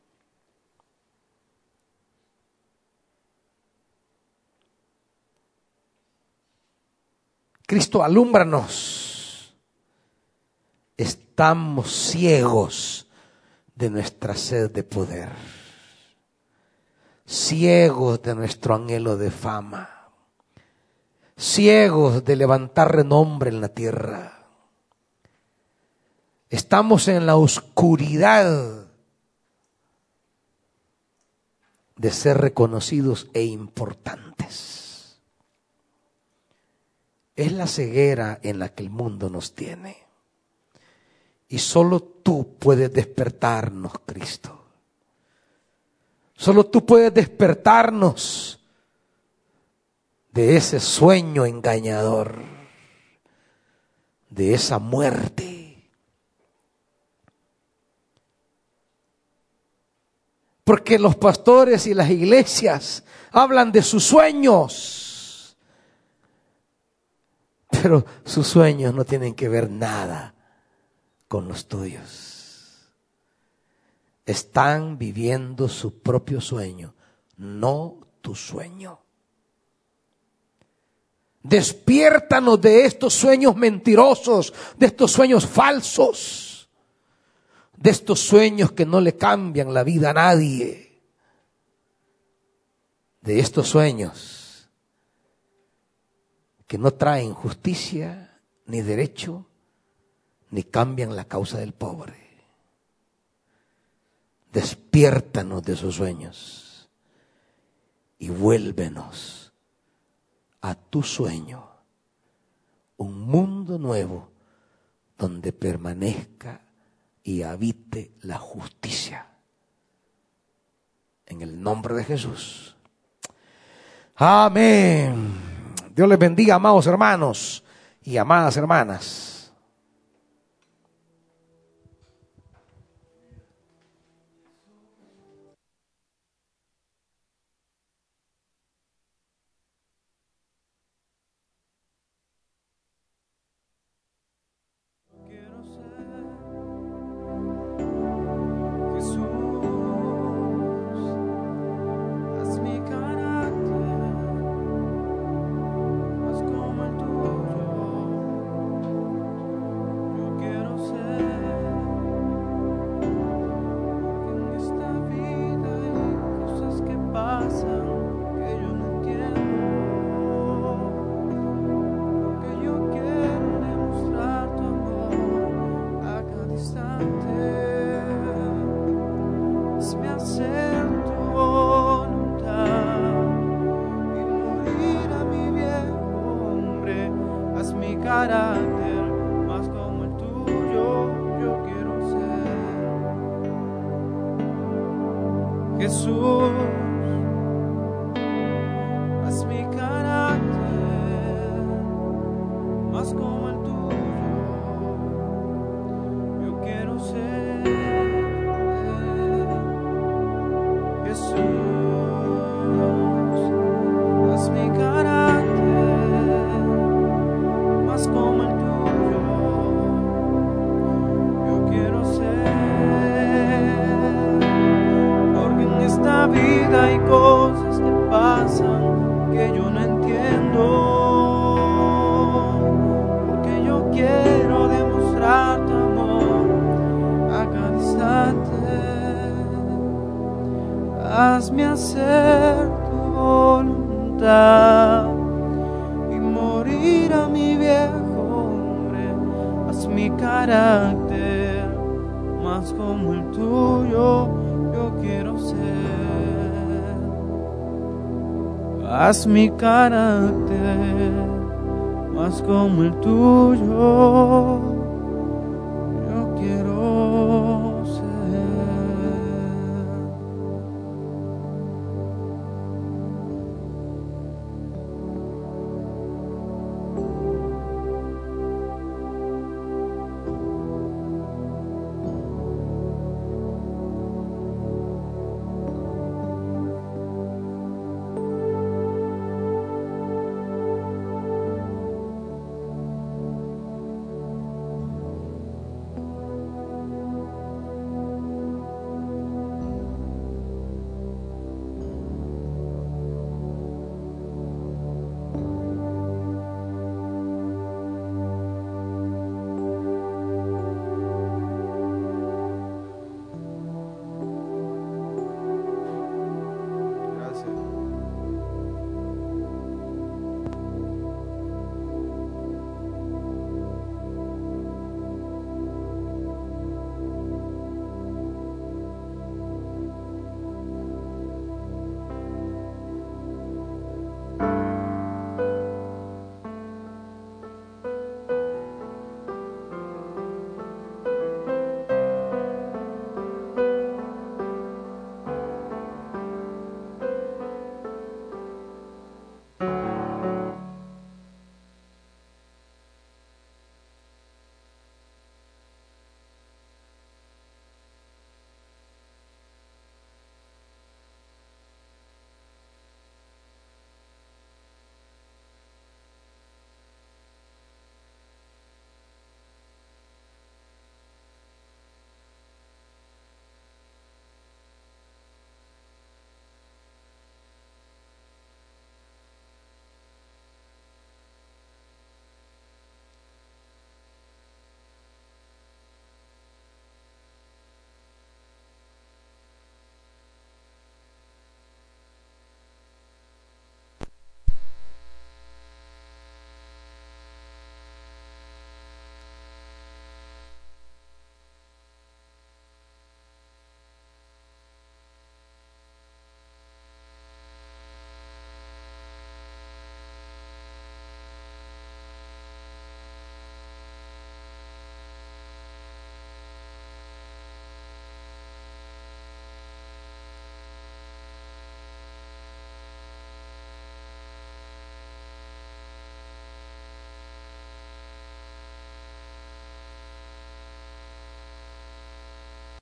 Cristo, alúmbranos. Estamos ciegos de nuestra sed de poder, ciegos de nuestro anhelo de fama, ciegos de levantar renombre en la tierra. Estamos en la oscuridad de ser reconocidos e importantes. Es la ceguera en la que el mundo nos tiene. Y solo tú puedes despertarnos, Cristo. Solo tú puedes despertarnos de ese sueño engañador, de esa muerte. Porque los pastores y las iglesias hablan de sus sueños pero sus sueños no tienen que ver nada con los tuyos. Están viviendo su propio sueño, no tu sueño. Despiértanos de estos sueños mentirosos, de estos sueños falsos, de estos sueños que no le cambian la vida a nadie, de estos sueños que no traen justicia ni derecho, ni cambian la causa del pobre. Despiértanos de esos sueños y vuélvenos a tu sueño, un mundo nuevo donde permanezca y habite la justicia. En el nombre de Jesús. Amén. Dios les bendiga, amados hermanos y amadas hermanas. Haz mi carácter más como el tuyo.